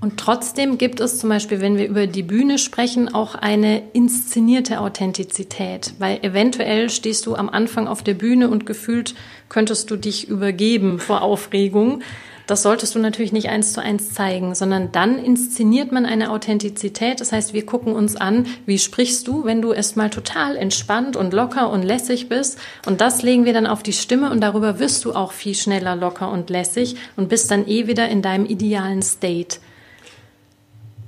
Und trotzdem gibt es zum Beispiel, wenn wir über die Bühne sprechen, auch eine inszenierte Authentizität, weil eventuell stehst du am Anfang auf der Bühne und gefühlt könntest du dich übergeben vor Aufregung. Das solltest du natürlich nicht eins zu eins zeigen, sondern dann inszeniert man eine Authentizität. Das heißt, wir gucken uns an, wie sprichst du, wenn du erstmal total entspannt und locker und lässig bist. Und das legen wir dann auf die Stimme und darüber wirst du auch viel schneller locker und lässig und bist dann eh wieder in deinem idealen State.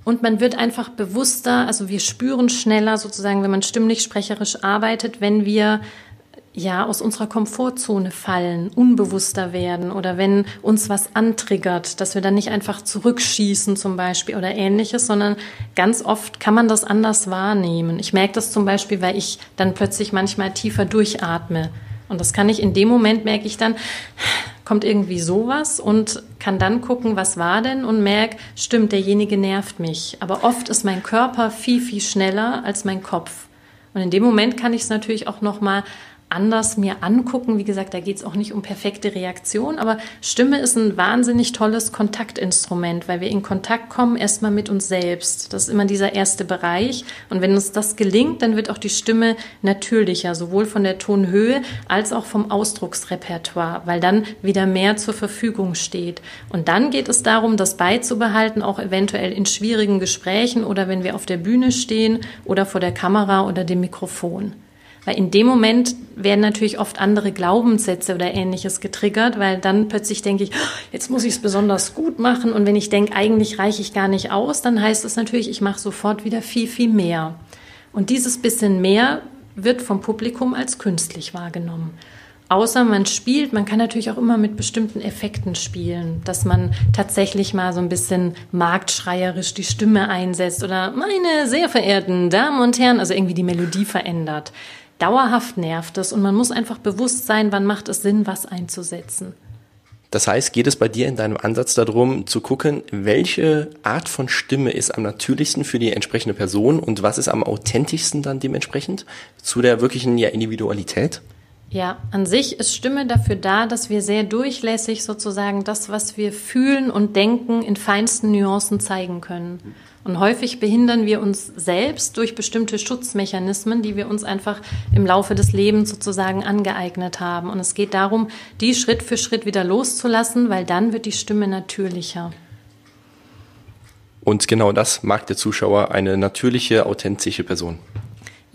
Und man wird einfach bewusster, also wir spüren schneller sozusagen, wenn man stimmlich sprecherisch arbeitet, wenn wir ja, aus unserer Komfortzone fallen, unbewusster werden oder wenn uns was antriggert, dass wir dann nicht einfach zurückschießen zum Beispiel oder ähnliches, sondern ganz oft kann man das anders wahrnehmen. Ich merke das zum Beispiel, weil ich dann plötzlich manchmal tiefer durchatme. Und das kann ich in dem Moment, merke ich dann, kommt irgendwie sowas und kann dann gucken, was war denn und merke, stimmt, derjenige nervt mich. Aber oft ist mein Körper viel, viel schneller als mein Kopf. Und in dem Moment kann ich es natürlich auch nochmal anders mir angucken. Wie gesagt, da geht es auch nicht um perfekte Reaktion, aber Stimme ist ein wahnsinnig tolles Kontaktinstrument, weil wir in Kontakt kommen erstmal mit uns selbst. Das ist immer dieser erste Bereich. Und wenn uns das gelingt, dann wird auch die Stimme natürlicher, sowohl von der Tonhöhe als auch vom Ausdrucksrepertoire, weil dann wieder mehr zur Verfügung steht. Und dann geht es darum, das beizubehalten, auch eventuell in schwierigen Gesprächen oder wenn wir auf der Bühne stehen oder vor der Kamera oder dem Mikrofon. Weil in dem Moment werden natürlich oft andere Glaubenssätze oder ähnliches getriggert, weil dann plötzlich denke ich, oh, jetzt muss ich es besonders gut machen. Und wenn ich denke, eigentlich reiche ich gar nicht aus, dann heißt es natürlich, ich mache sofort wieder viel, viel mehr. Und dieses bisschen mehr wird vom Publikum als künstlich wahrgenommen. Außer man spielt, man kann natürlich auch immer mit bestimmten Effekten spielen, dass man tatsächlich mal so ein bisschen marktschreierisch die Stimme einsetzt oder meine sehr verehrten Damen und Herren, also irgendwie die Melodie verändert dauerhaft nervt es und man muss einfach bewusst sein, wann macht es Sinn, was einzusetzen. Das heißt, geht es bei dir in deinem Ansatz darum, zu gucken, welche Art von Stimme ist am natürlichsten für die entsprechende Person und was ist am authentischsten dann dementsprechend zu der wirklichen ja, Individualität? Ja, an sich ist Stimme dafür da, dass wir sehr durchlässig sozusagen das, was wir fühlen und denken, in feinsten Nuancen zeigen können. Und häufig behindern wir uns selbst durch bestimmte Schutzmechanismen, die wir uns einfach im Laufe des Lebens sozusagen angeeignet haben. Und es geht darum, die Schritt für Schritt wieder loszulassen, weil dann wird die Stimme natürlicher. Und genau das mag der Zuschauer, eine natürliche, authentische Person.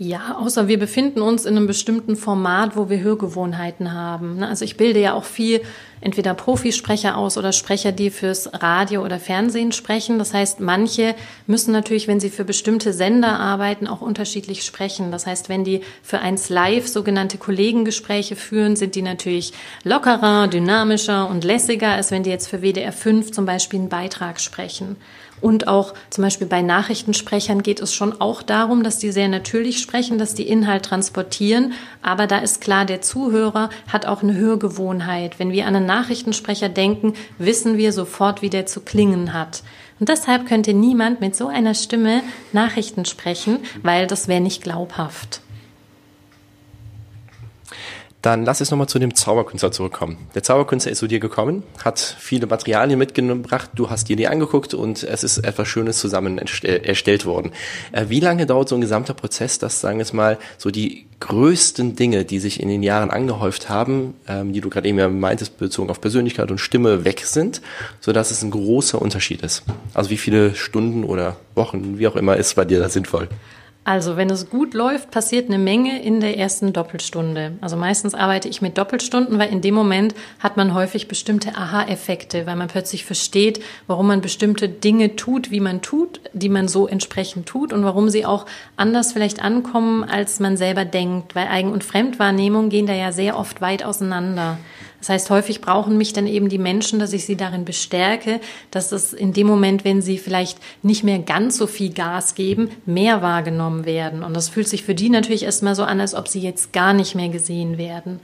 Ja, außer wir befinden uns in einem bestimmten Format, wo wir Hörgewohnheiten haben. Ne? Also ich bilde ja auch viel entweder Profisprecher aus oder Sprecher, die fürs Radio oder Fernsehen sprechen. Das heißt, manche müssen natürlich, wenn sie für bestimmte Sender arbeiten, auch unterschiedlich sprechen. Das heißt, wenn die für eins live sogenannte Kollegengespräche führen, sind die natürlich lockerer, dynamischer und lässiger, als wenn die jetzt für WDR 5 zum Beispiel einen Beitrag sprechen. Und auch zum Beispiel bei Nachrichtensprechern geht es schon auch darum, dass die sehr natürlich sprechen, dass die Inhalt transportieren. Aber da ist klar, der Zuhörer hat auch eine Hörgewohnheit. Wenn wir an einen Nachrichtensprecher denken, wissen wir sofort, wie der zu klingen hat. Und deshalb könnte niemand mit so einer Stimme Nachrichten sprechen, weil das wäre nicht glaubhaft. Dann lass uns nochmal zu dem Zauberkünstler zurückkommen. Der Zauberkünstler ist zu dir gekommen, hat viele Materialien mitgebracht, du hast dir die angeguckt und es ist etwas Schönes zusammen erstellt worden. Äh, wie lange dauert so ein gesamter Prozess, dass, sagen wir es mal, so die größten Dinge, die sich in den Jahren angehäuft haben, ähm, die du gerade eben ja meintest, bezogen auf Persönlichkeit und Stimme, weg sind, sodass es ein großer Unterschied ist? Also wie viele Stunden oder Wochen, wie auch immer, ist bei dir da sinnvoll? Also, wenn es gut läuft, passiert eine Menge in der ersten Doppelstunde. Also meistens arbeite ich mit Doppelstunden, weil in dem Moment hat man häufig bestimmte Aha-Effekte, weil man plötzlich versteht, warum man bestimmte Dinge tut, wie man tut, die man so entsprechend tut und warum sie auch anders vielleicht ankommen, als man selber denkt, weil Eigen- und Fremdwahrnehmung gehen da ja sehr oft weit auseinander. Das heißt, häufig brauchen mich dann eben die Menschen, dass ich sie darin bestärke, dass es in dem Moment, wenn sie vielleicht nicht mehr ganz so viel Gas geben, mehr wahrgenommen werden. Und das fühlt sich für die natürlich erstmal so an, als ob sie jetzt gar nicht mehr gesehen werden.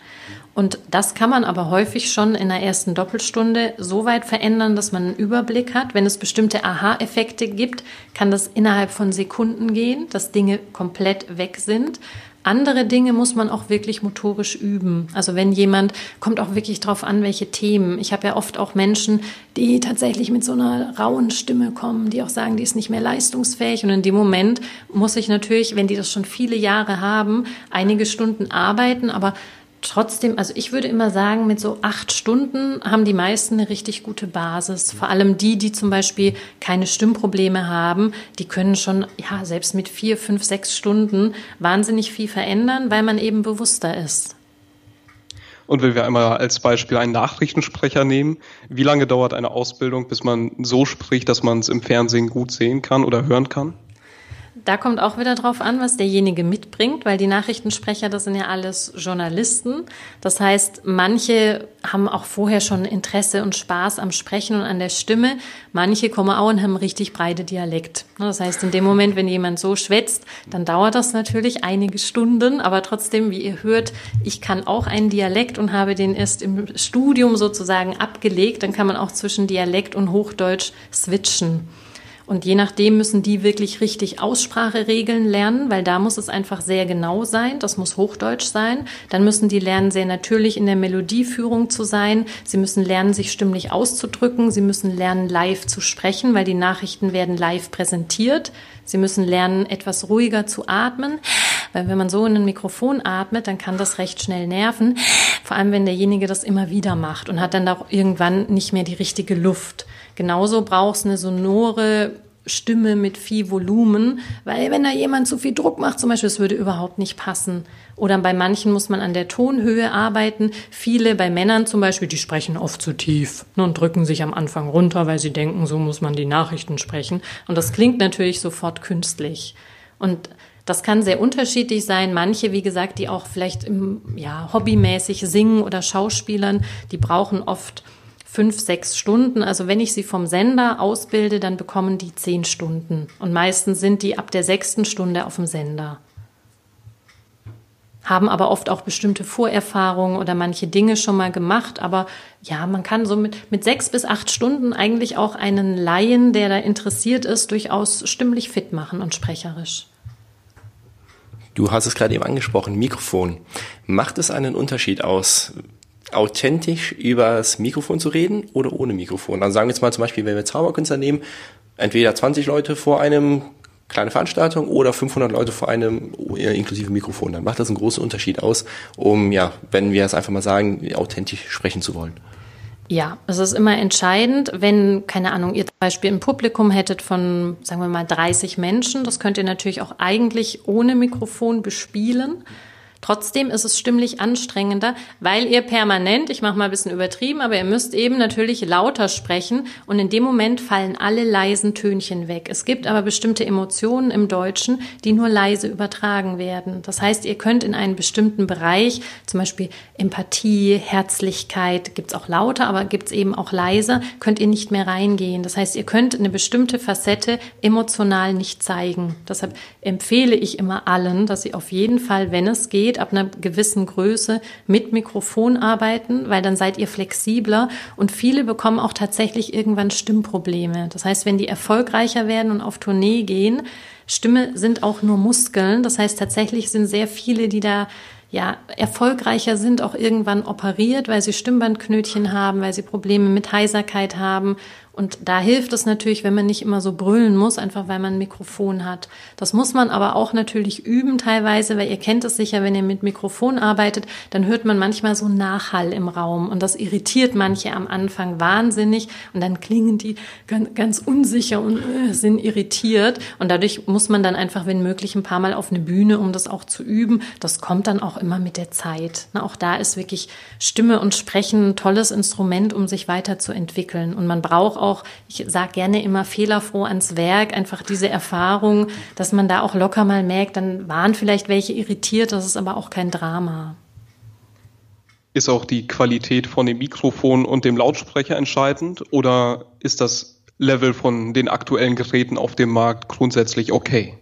Und das kann man aber häufig schon in der ersten Doppelstunde so weit verändern, dass man einen Überblick hat. Wenn es bestimmte Aha-Effekte gibt, kann das innerhalb von Sekunden gehen, dass Dinge komplett weg sind. Andere Dinge muss man auch wirklich motorisch üben. Also wenn jemand, kommt auch wirklich drauf an, welche Themen. Ich habe ja oft auch Menschen, die tatsächlich mit so einer rauen Stimme kommen, die auch sagen, die ist nicht mehr leistungsfähig. Und in dem Moment muss ich natürlich, wenn die das schon viele Jahre haben, einige Stunden arbeiten, aber trotzdem, also ich würde immer sagen, mit so acht Stunden haben die meisten eine richtig gute Basis. Vor allem die, die zum Beispiel keine Stimmprobleme haben, die können schon, ja, selbst mit vier, fünf, sechs Stunden wahnsinnig viel verändern, weil man eben bewusster ist. Und wenn wir einmal als Beispiel einen Nachrichtensprecher nehmen, wie lange dauert eine Ausbildung, bis man so spricht, dass man es im Fernsehen gut sehen kann oder hören kann? Da kommt auch wieder drauf an, was derjenige mitbringt, weil die Nachrichtensprecher, das sind ja alles Journalisten. Das heißt, manche haben auch vorher schon Interesse und Spaß am Sprechen und an der Stimme. Manche kommen auch und haben richtig breite Dialekt. Das heißt, in dem Moment, wenn jemand so schwätzt, dann dauert das natürlich einige Stunden. Aber trotzdem, wie ihr hört, ich kann auch einen Dialekt und habe den erst im Studium sozusagen abgelegt. Dann kann man auch zwischen Dialekt und Hochdeutsch switchen. Und je nachdem müssen die wirklich richtig Ausspracheregeln lernen, weil da muss es einfach sehr genau sein. Das muss Hochdeutsch sein. Dann müssen die lernen, sehr natürlich in der Melodieführung zu sein. Sie müssen lernen, sich stimmlich auszudrücken. Sie müssen lernen, live zu sprechen, weil die Nachrichten werden live präsentiert. Sie müssen lernen, etwas ruhiger zu atmen, weil wenn man so in ein Mikrofon atmet, dann kann das recht schnell nerven. Vor allem, wenn derjenige das immer wieder macht und hat dann auch irgendwann nicht mehr die richtige Luft. Genauso brauchst eine sonore Stimme mit viel Volumen, weil wenn da jemand zu viel Druck macht, zum Beispiel, es würde überhaupt nicht passen. Oder bei manchen muss man an der Tonhöhe arbeiten. Viele bei Männern zum Beispiel, die sprechen oft zu tief ne, und drücken sich am Anfang runter, weil sie denken, so muss man die Nachrichten sprechen. Und das klingt natürlich sofort künstlich. Und das kann sehr unterschiedlich sein. Manche, wie gesagt, die auch vielleicht im, ja, hobbymäßig singen oder Schauspielern, die brauchen oft fünf, sechs Stunden. Also wenn ich sie vom Sender ausbilde, dann bekommen die zehn Stunden. Und meistens sind die ab der sechsten Stunde auf dem Sender. Haben aber oft auch bestimmte Vorerfahrungen oder manche Dinge schon mal gemacht. Aber ja, man kann so mit, mit sechs bis acht Stunden eigentlich auch einen Laien, der da interessiert ist, durchaus stimmlich fit machen und sprecherisch. Du hast es gerade eben angesprochen, Mikrofon. Macht es einen Unterschied aus, authentisch übers Mikrofon zu reden oder ohne Mikrofon. Also sagen wir jetzt mal zum Beispiel, wenn wir Zauberkünstler nehmen, entweder 20 Leute vor einem kleine Veranstaltung oder 500 Leute vor einem inklusive Mikrofon. Dann macht das einen großen Unterschied aus, um, ja, wenn wir es einfach mal sagen, authentisch sprechen zu wollen. Ja, es ist immer entscheidend, wenn, keine Ahnung, ihr zum Beispiel ein Publikum hättet von, sagen wir mal, 30 Menschen, das könnt ihr natürlich auch eigentlich ohne Mikrofon bespielen. Trotzdem ist es stimmlich anstrengender, weil ihr permanent, ich mache mal ein bisschen übertrieben, aber ihr müsst eben natürlich lauter sprechen und in dem Moment fallen alle leisen Tönchen weg. Es gibt aber bestimmte Emotionen im Deutschen, die nur leise übertragen werden. Das heißt, ihr könnt in einen bestimmten Bereich, zum Beispiel Empathie, Herzlichkeit, gibt's auch lauter, aber gibt's eben auch leiser, könnt ihr nicht mehr reingehen. Das heißt, ihr könnt eine bestimmte Facette emotional nicht zeigen. Deshalb empfehle ich immer allen, dass sie auf jeden Fall, wenn es geht, geht, ab einer gewissen Größe mit Mikrofon arbeiten, weil dann seid ihr flexibler und viele bekommen auch tatsächlich irgendwann Stimmprobleme. Das heißt, wenn die erfolgreicher werden und auf Tournee gehen, Stimme sind auch nur Muskeln. Das heißt, tatsächlich sind sehr viele, die da ja, erfolgreicher sind, auch irgendwann operiert, weil sie Stimmbandknötchen haben, weil sie Probleme mit Heiserkeit haben und da hilft es natürlich, wenn man nicht immer so brüllen muss, einfach weil man ein Mikrofon hat. Das muss man aber auch natürlich üben teilweise, weil ihr kennt es sicher, wenn ihr mit Mikrofon arbeitet, dann hört man manchmal so Nachhall im Raum und das irritiert manche am Anfang wahnsinnig und dann klingen die ganz, ganz unsicher und äh, sind irritiert und dadurch muss man dann einfach, wenn möglich, ein paar Mal auf eine Bühne, um das auch zu üben. Das kommt dann auch immer mit der Zeit. Na, auch da ist wirklich Stimme und Sprechen ein tolles Instrument, um sich weiterzuentwickeln und man braucht auch, ich sage gerne immer fehlerfroh ans Werk, einfach diese Erfahrung, dass man da auch locker mal merkt, dann waren vielleicht welche irritiert, das ist aber auch kein Drama. Ist auch die Qualität von dem Mikrofon und dem Lautsprecher entscheidend oder ist das Level von den aktuellen Geräten auf dem Markt grundsätzlich okay?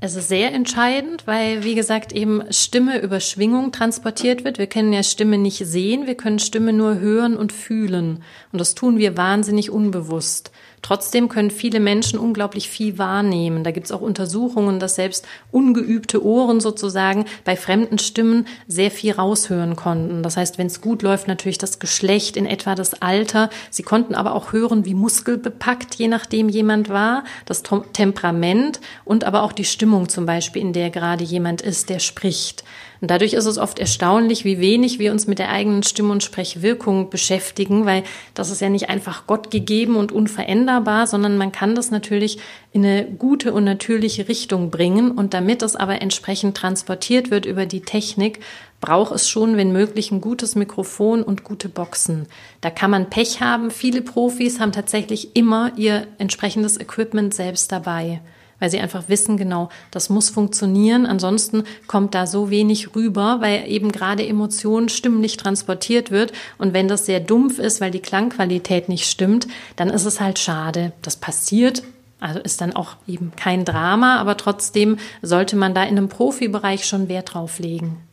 Es ist sehr entscheidend, weil, wie gesagt, eben Stimme über Schwingung transportiert wird. Wir können ja Stimme nicht sehen, wir können Stimme nur hören und fühlen. Und das tun wir wahnsinnig unbewusst. Trotzdem können viele Menschen unglaublich viel wahrnehmen. Da gibt es auch Untersuchungen, dass selbst ungeübte Ohren sozusagen bei fremden Stimmen sehr viel raushören konnten. Das heißt, wenn es gut läuft, natürlich das Geschlecht, in etwa das Alter. Sie konnten aber auch hören, wie muskelbepackt, je nachdem jemand war, das Temperament und aber auch die Stimmung zum Beispiel, in der gerade jemand ist, der spricht. Und dadurch ist es oft erstaunlich, wie wenig wir uns mit der eigenen Stimme- und Sprechwirkung beschäftigen, weil das ist ja nicht einfach Gott gegeben und unveränderbar, sondern man kann das natürlich in eine gute und natürliche Richtung bringen. Und damit es aber entsprechend transportiert wird über die Technik, braucht es schon, wenn möglich, ein gutes Mikrofon und gute Boxen. Da kann man Pech haben. Viele Profis haben tatsächlich immer ihr entsprechendes Equipment selbst dabei weil sie einfach wissen, genau, das muss funktionieren. Ansonsten kommt da so wenig rüber, weil eben gerade Emotionen stimmlich transportiert wird. Und wenn das sehr dumpf ist, weil die Klangqualität nicht stimmt, dann ist es halt schade. Das passiert. Also ist dann auch eben kein Drama, aber trotzdem sollte man da in einem Profibereich schon Wert drauf legen.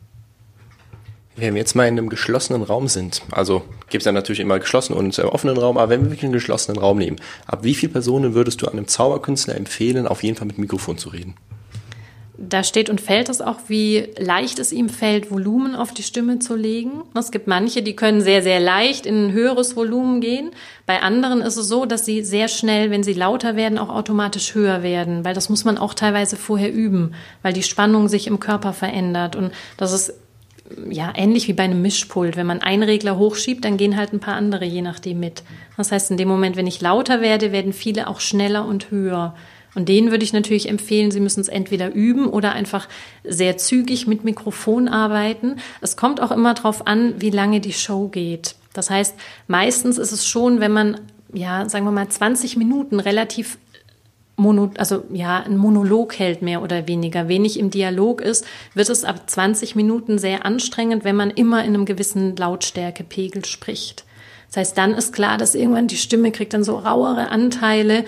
Wenn wir jetzt mal in einem geschlossenen Raum sind, also gibt es ja natürlich immer geschlossenen und äh, offenen Raum, aber wenn wir wirklich einen geschlossenen Raum nehmen, ab wie viele Personen würdest du einem Zauberkünstler empfehlen, auf jeden Fall mit Mikrofon zu reden? Da steht und fällt es auch, wie leicht es ihm fällt, Volumen auf die Stimme zu legen. Es gibt manche, die können sehr, sehr leicht in ein höheres Volumen gehen. Bei anderen ist es so, dass sie sehr schnell, wenn sie lauter werden, auch automatisch höher werden, weil das muss man auch teilweise vorher üben, weil die Spannung sich im Körper verändert. Und das ist ja, ähnlich wie bei einem Mischpult. Wenn man einen Regler hochschiebt, dann gehen halt ein paar andere je nachdem mit. Das heißt, in dem Moment, wenn ich lauter werde, werden viele auch schneller und höher. Und denen würde ich natürlich empfehlen, sie müssen es entweder üben oder einfach sehr zügig mit Mikrofon arbeiten. Es kommt auch immer darauf an, wie lange die Show geht. Das heißt, meistens ist es schon, wenn man ja, sagen wir mal, 20 Minuten relativ Mono, also ja, ein Monolog hält mehr oder weniger, wenig im Dialog ist, wird es ab 20 Minuten sehr anstrengend, wenn man immer in einem gewissen Lautstärkepegel spricht. Das heißt, dann ist klar, dass irgendwann die Stimme kriegt dann so rauere Anteile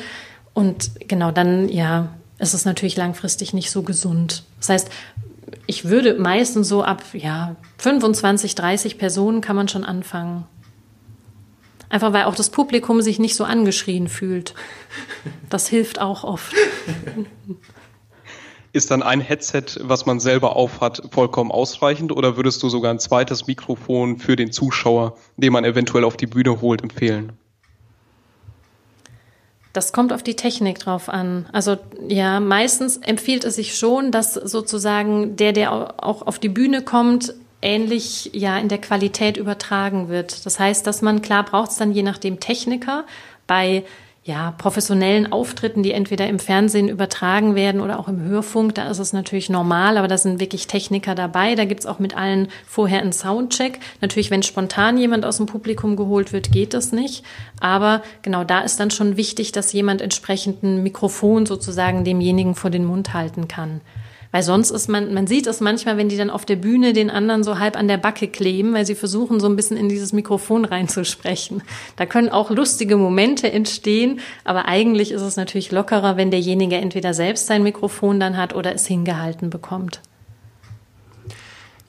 und genau dann, ja, ist es natürlich langfristig nicht so gesund. Das heißt, ich würde meistens so ab, ja, 25, 30 Personen kann man schon anfangen. Einfach weil auch das Publikum sich nicht so angeschrien fühlt. Das hilft auch oft. Ist dann ein Headset, was man selber aufhat, vollkommen ausreichend oder würdest du sogar ein zweites Mikrofon für den Zuschauer, den man eventuell auf die Bühne holt, empfehlen? Das kommt auf die Technik drauf an. Also ja, meistens empfiehlt es sich schon, dass sozusagen der, der auch auf die Bühne kommt, ähnlich ja in der Qualität übertragen wird. Das heißt, dass man klar braucht es dann je nachdem Techniker bei ja, professionellen Auftritten, die entweder im Fernsehen übertragen werden oder auch im Hörfunk, da ist es natürlich normal, aber da sind wirklich Techniker dabei. Da gibt's auch mit allen vorher einen Soundcheck. Natürlich, wenn spontan jemand aus dem Publikum geholt wird, geht das nicht. Aber genau da ist dann schon wichtig, dass jemand entsprechend ein Mikrofon sozusagen demjenigen vor den Mund halten kann. Weil sonst ist man, man sieht es manchmal, wenn die dann auf der Bühne den anderen so halb an der Backe kleben, weil sie versuchen, so ein bisschen in dieses Mikrofon reinzusprechen. Da können auch lustige Momente entstehen, aber eigentlich ist es natürlich lockerer, wenn derjenige entweder selbst sein Mikrofon dann hat oder es hingehalten bekommt.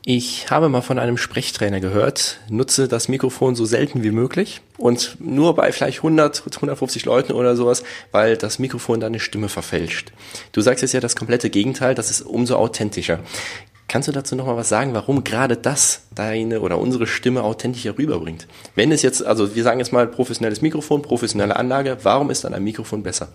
Ich habe mal von einem Sprechtrainer gehört, nutze das Mikrofon so selten wie möglich und nur bei vielleicht 100, 150 Leuten oder sowas, weil das Mikrofon deine Stimme verfälscht. Du sagst jetzt ja das komplette Gegenteil, das ist umso authentischer. Kannst du dazu nochmal was sagen, warum gerade das deine oder unsere Stimme authentischer rüberbringt? Wenn es jetzt, also wir sagen jetzt mal professionelles Mikrofon, professionelle Anlage, warum ist dann ein Mikrofon besser?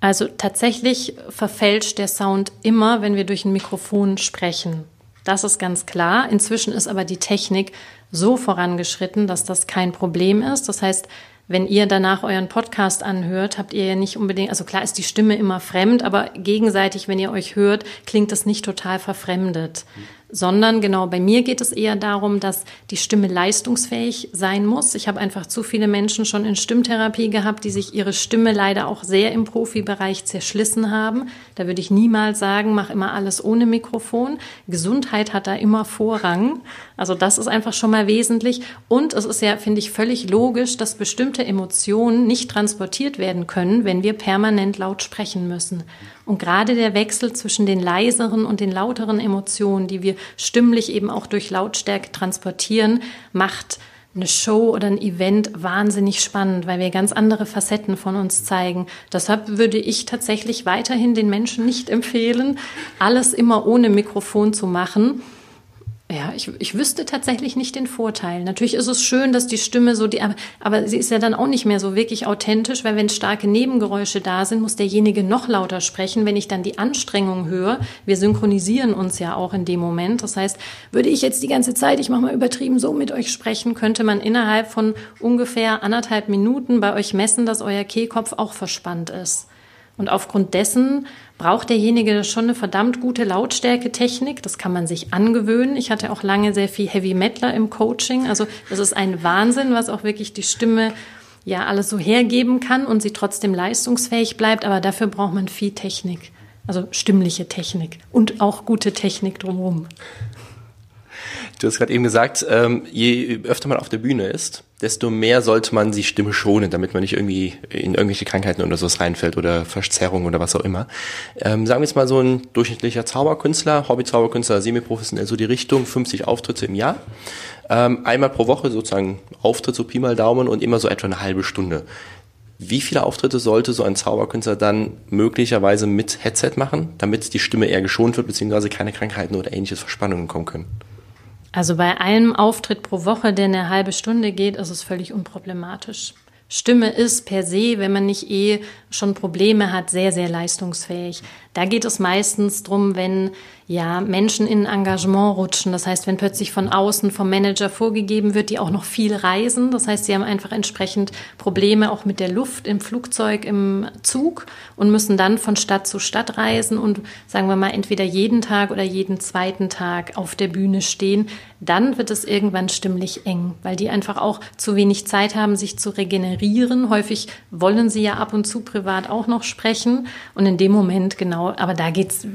Also tatsächlich verfälscht der Sound immer, wenn wir durch ein Mikrofon sprechen. Das ist ganz klar. Inzwischen ist aber die Technik so vorangeschritten, dass das kein Problem ist. Das heißt, wenn ihr danach euren Podcast anhört, habt ihr ja nicht unbedingt, also klar ist die Stimme immer fremd, aber gegenseitig, wenn ihr euch hört, klingt das nicht total verfremdet sondern genau bei mir geht es eher darum, dass die Stimme leistungsfähig sein muss. Ich habe einfach zu viele Menschen schon in Stimmtherapie gehabt, die sich ihre Stimme leider auch sehr im Profibereich zerschlissen haben. Da würde ich niemals sagen, mach immer alles ohne Mikrofon. Gesundheit hat da immer Vorrang. Also das ist einfach schon mal wesentlich. Und es ist ja, finde ich, völlig logisch, dass bestimmte Emotionen nicht transportiert werden können, wenn wir permanent laut sprechen müssen. Und gerade der Wechsel zwischen den leiseren und den lauteren Emotionen, die wir stimmlich eben auch durch Lautstärke transportieren, macht eine Show oder ein Event wahnsinnig spannend, weil wir ganz andere Facetten von uns zeigen. Deshalb würde ich tatsächlich weiterhin den Menschen nicht empfehlen, alles immer ohne Mikrofon zu machen ja, ich, ich wüsste tatsächlich nicht den Vorteil. Natürlich ist es schön, dass die Stimme so die, aber, aber sie ist ja dann auch nicht mehr so wirklich authentisch, weil wenn starke Nebengeräusche da sind, muss derjenige noch lauter sprechen. Wenn ich dann die Anstrengung höre, wir synchronisieren uns ja auch in dem Moment. Das heißt, würde ich jetzt die ganze Zeit, ich mache mal übertrieben so mit euch sprechen, könnte man innerhalb von ungefähr anderthalb Minuten bei euch messen, dass euer Kehlkopf auch verspannt ist. Und aufgrund dessen braucht derjenige schon eine verdammt gute Lautstärke-Technik. Das kann man sich angewöhnen. Ich hatte auch lange sehr viel Heavy Metaler im Coaching. Also das ist ein Wahnsinn, was auch wirklich die Stimme ja alles so hergeben kann und sie trotzdem leistungsfähig bleibt. Aber dafür braucht man viel Technik. Also stimmliche Technik und auch gute Technik drumherum. Du hast gerade eben gesagt, ähm, je öfter man auf der Bühne ist, desto mehr sollte man die Stimme schonen, damit man nicht irgendwie in irgendwelche Krankheiten oder sowas reinfällt oder Verzerrung oder was auch immer. Ähm, sagen wir jetzt mal so ein durchschnittlicher Zauberkünstler, Hobby-Zauberkünstler, semi-professionell, so die Richtung, 50 Auftritte im Jahr. Ähm, einmal pro Woche sozusagen Auftritt, so Pi mal Daumen und immer so etwa eine halbe Stunde. Wie viele Auftritte sollte so ein Zauberkünstler dann möglicherweise mit Headset machen, damit die Stimme eher geschont wird, beziehungsweise keine Krankheiten oder ähnliches Verspannungen kommen können? Also bei einem Auftritt pro Woche, der eine halbe Stunde geht, ist es völlig unproblematisch. Stimme ist per se, wenn man nicht eh schon Probleme hat, sehr, sehr leistungsfähig. Da geht es meistens drum, wenn ja Menschen in Engagement rutschen. Das heißt, wenn plötzlich von außen vom Manager vorgegeben wird, die auch noch viel reisen. Das heißt, sie haben einfach entsprechend Probleme auch mit der Luft im Flugzeug, im Zug und müssen dann von Stadt zu Stadt reisen und sagen wir mal entweder jeden Tag oder jeden zweiten Tag auf der Bühne stehen. Dann wird es irgendwann stimmlich eng, weil die einfach auch zu wenig Zeit haben, sich zu regenerieren. Häufig wollen sie ja ab und zu privat auch noch sprechen und in dem Moment genau, aber da geht's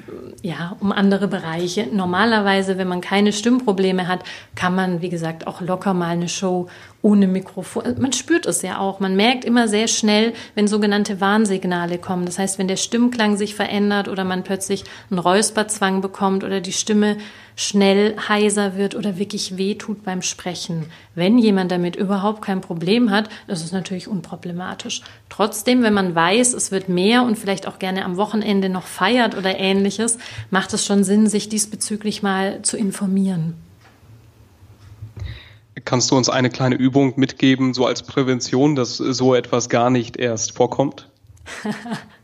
ja um andere andere Bereiche. Normalerweise, wenn man keine Stimmprobleme hat, kann man, wie gesagt, auch locker mal eine Show ohne Mikrofon. Man spürt es ja auch. Man merkt immer sehr schnell, wenn sogenannte Warnsignale kommen. Das heißt, wenn der Stimmklang sich verändert oder man plötzlich einen Räusperzwang bekommt oder die Stimme schnell heiser wird oder wirklich weh tut beim Sprechen. Wenn jemand damit überhaupt kein Problem hat, ist es natürlich unproblematisch. Trotzdem, wenn man weiß, es wird mehr und vielleicht auch gerne am Wochenende noch feiert oder ähnliches, macht es schon Sinn, sich diesbezüglich mal zu informieren. Kannst du uns eine kleine Übung mitgeben, so als Prävention, dass so etwas gar nicht erst vorkommt? *laughs*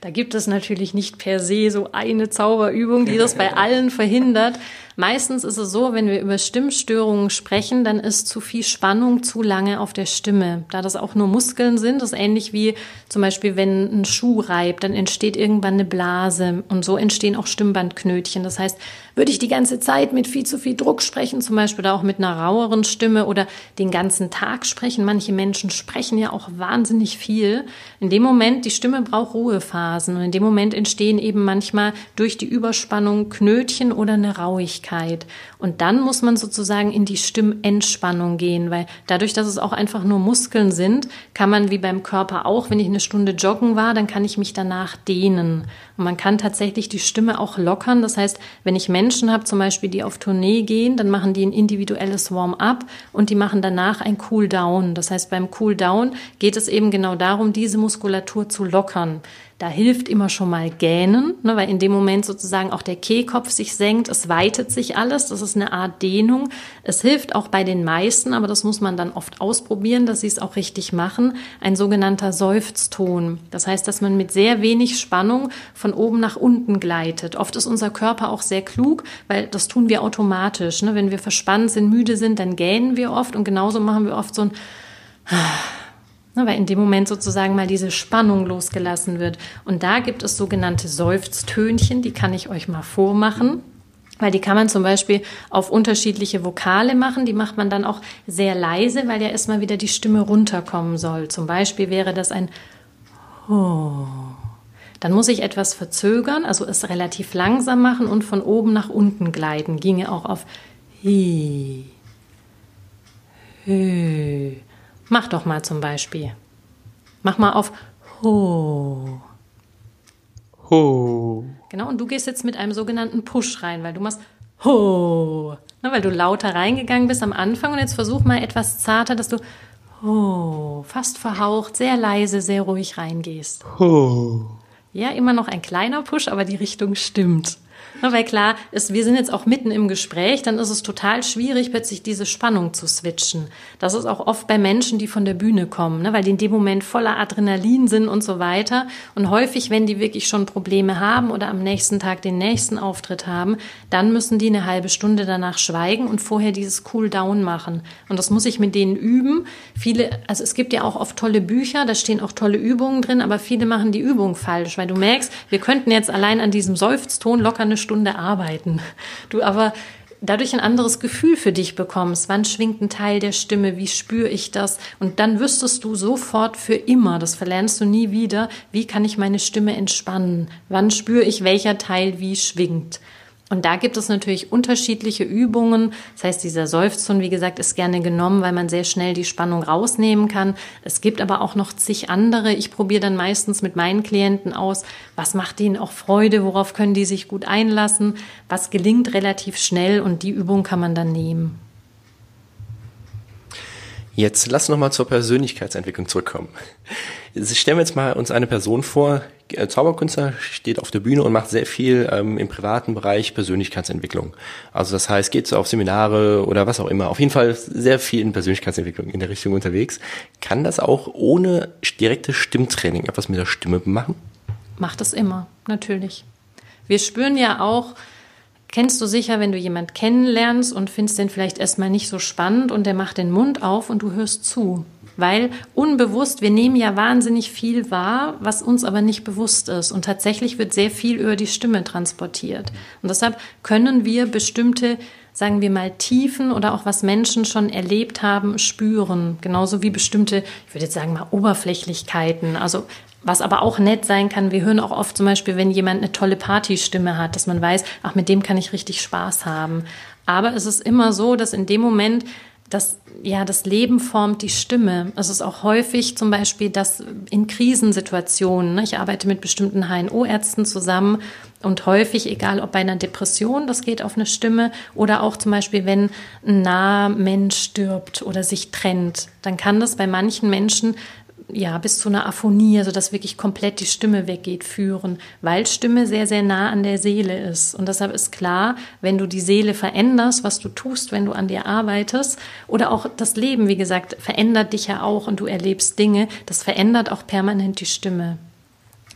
Da gibt es natürlich nicht per se so eine Zauberübung, die das bei allen verhindert. Meistens ist es so, wenn wir über Stimmstörungen sprechen, dann ist zu viel Spannung zu lange auf der Stimme. Da das auch nur Muskeln sind, ist ähnlich wie zum Beispiel, wenn ein Schuh reibt, dann entsteht irgendwann eine Blase und so entstehen auch Stimmbandknötchen. Das heißt, würde ich die ganze Zeit mit viel zu viel Druck sprechen, zum Beispiel auch mit einer raueren Stimme oder den ganzen Tag sprechen. Manche Menschen sprechen ja auch wahnsinnig viel. In dem Moment, die Stimme braucht Ruhephasen und in dem Moment entstehen eben manchmal durch die Überspannung Knötchen oder eine Rauigkeit. Wirklichkeit Und dann muss man sozusagen in die Stimmentspannung gehen, weil dadurch, dass es auch einfach nur Muskeln sind, kann man wie beim Körper auch, wenn ich eine Stunde joggen war, dann kann ich mich danach dehnen. Und man kann tatsächlich die Stimme auch lockern. Das heißt, wenn ich Menschen habe, zum Beispiel, die auf Tournee gehen, dann machen die ein individuelles Warm-up und die machen danach ein Cool-Down. Das heißt, beim Cool-Down geht es eben genau darum, diese Muskulatur zu lockern. Da hilft immer schon mal Gähnen, ne, weil in dem Moment sozusagen auch der Kehlkopf sich senkt, es weitet sich alles, das ist eine Art Dehnung. Es hilft auch bei den meisten, aber das muss man dann oft ausprobieren, dass sie es auch richtig machen, ein sogenannter Seufzton. Das heißt, dass man mit sehr wenig Spannung von oben nach unten gleitet. Oft ist unser Körper auch sehr klug, weil das tun wir automatisch. Ne? Wenn wir verspannt sind, müde sind, dann gähnen wir oft und genauso machen wir oft so ein Ne, weil in dem Moment sozusagen mal diese Spannung losgelassen wird. Und da gibt es sogenannte Seufztönchen, die kann ich euch mal vormachen. Weil die kann man zum Beispiel auf unterschiedliche Vokale machen. Die macht man dann auch sehr leise, weil ja erstmal wieder die Stimme runterkommen soll. Zum Beispiel wäre das ein Ho. Dann muss ich etwas verzögern, also es relativ langsam machen und von oben nach unten gleiten. Ginge auch auf Hi. Hö. Mach doch mal zum Beispiel. Mach mal auf Ho. Ho. Genau, und du gehst jetzt mit einem sogenannten Push rein, weil du machst Ho. Ne, weil du lauter reingegangen bist am Anfang und jetzt versuch mal etwas zarter, dass du oh, fast verhaucht, sehr leise, sehr ruhig reingehst. Oh. Ja, immer noch ein kleiner Push, aber die Richtung stimmt. Weil klar ist, wir sind jetzt auch mitten im Gespräch, dann ist es total schwierig, plötzlich diese Spannung zu switchen. Das ist auch oft bei Menschen, die von der Bühne kommen, ne, weil die in dem Moment voller Adrenalin sind und so weiter. Und häufig, wenn die wirklich schon Probleme haben oder am nächsten Tag den nächsten Auftritt haben, dann müssen die eine halbe Stunde danach schweigen und vorher dieses Cool Down machen. Und das muss ich mit denen üben. Viele, also es gibt ja auch oft tolle Bücher, da stehen auch tolle Übungen drin, aber viele machen die Übung falsch, weil du merkst, wir könnten jetzt allein an diesem Seufzton locker eine Stunde arbeiten. Du aber dadurch ein anderes Gefühl für dich bekommst. Wann schwingt ein Teil der Stimme? Wie spüre ich das? Und dann wüsstest du sofort für immer, das verlernst du nie wieder, wie kann ich meine Stimme entspannen? Wann spüre ich, welcher Teil wie schwingt? Und da gibt es natürlich unterschiedliche Übungen. Das heißt, dieser Seufzton, wie gesagt, ist gerne genommen, weil man sehr schnell die Spannung rausnehmen kann. Es gibt aber auch noch zig andere. Ich probiere dann meistens mit meinen Klienten aus, was macht ihnen auch Freude, worauf können die sich gut einlassen, was gelingt relativ schnell und die Übung kann man dann nehmen. Jetzt lass noch mal zur Persönlichkeitsentwicklung zurückkommen. Stellen wir jetzt mal uns eine Person vor, äh, Zauberkünstler steht auf der Bühne und macht sehr viel ähm, im privaten Bereich Persönlichkeitsentwicklung. Also das heißt, geht so auf Seminare oder was auch immer. Auf jeden Fall sehr viel in Persönlichkeitsentwicklung in der Richtung unterwegs. Kann das auch ohne direktes Stimmtraining etwas mit der Stimme machen? Macht es immer, natürlich. Wir spüren ja auch, kennst du sicher, wenn du jemand kennenlernst und findest den vielleicht erstmal nicht so spannend und der macht den Mund auf und du hörst zu. Weil unbewusst, wir nehmen ja wahnsinnig viel wahr, was uns aber nicht bewusst ist. Und tatsächlich wird sehr viel über die Stimme transportiert. Und deshalb können wir bestimmte sagen wir mal, Tiefen oder auch was Menschen schon erlebt haben, spüren. Genauso wie bestimmte, ich würde jetzt sagen mal, Oberflächlichkeiten. Also was aber auch nett sein kann, wir hören auch oft zum Beispiel, wenn jemand eine tolle Partystimme hat, dass man weiß, ach, mit dem kann ich richtig Spaß haben. Aber es ist immer so, dass in dem Moment, dass ja, das Leben formt die Stimme. Es ist auch häufig zum Beispiel, dass in Krisensituationen, ne, ich arbeite mit bestimmten HNO-Ärzten zusammen und häufig, egal ob bei einer Depression, das geht auf eine Stimme, oder auch zum Beispiel, wenn ein naher Mensch stirbt oder sich trennt, dann kann das bei manchen Menschen ja, bis zu einer Aphonie, also dass wirklich komplett die Stimme weggeht, führen, weil Stimme sehr, sehr nah an der Seele ist. Und deshalb ist klar, wenn du die Seele veränderst, was du tust, wenn du an dir arbeitest, oder auch das Leben, wie gesagt, verändert dich ja auch und du erlebst Dinge, das verändert auch permanent die Stimme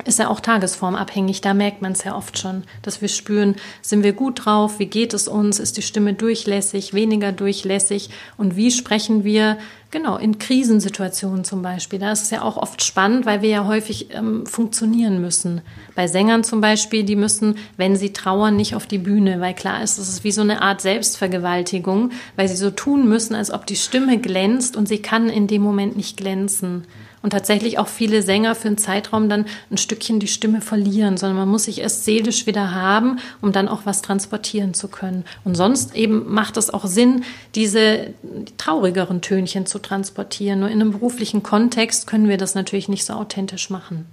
ist ja auch tagesformabhängig. Da merkt man es ja oft schon, dass wir spüren, sind wir gut drauf, wie geht es uns, ist die Stimme durchlässig, weniger durchlässig und wie sprechen wir, genau, in Krisensituationen zum Beispiel. Da ist es ja auch oft spannend, weil wir ja häufig ähm, funktionieren müssen. Bei Sängern zum Beispiel, die müssen, wenn sie trauern, nicht auf die Bühne, weil klar ist, es ist wie so eine Art Selbstvergewaltigung, weil sie so tun müssen, als ob die Stimme glänzt und sie kann in dem Moment nicht glänzen und tatsächlich auch viele Sänger für einen Zeitraum dann ein Stückchen die Stimme verlieren, sondern man muss sich erst seelisch wieder haben, um dann auch was transportieren zu können. Und sonst eben macht es auch Sinn, diese traurigeren Tönchen zu transportieren. Nur in einem beruflichen Kontext können wir das natürlich nicht so authentisch machen.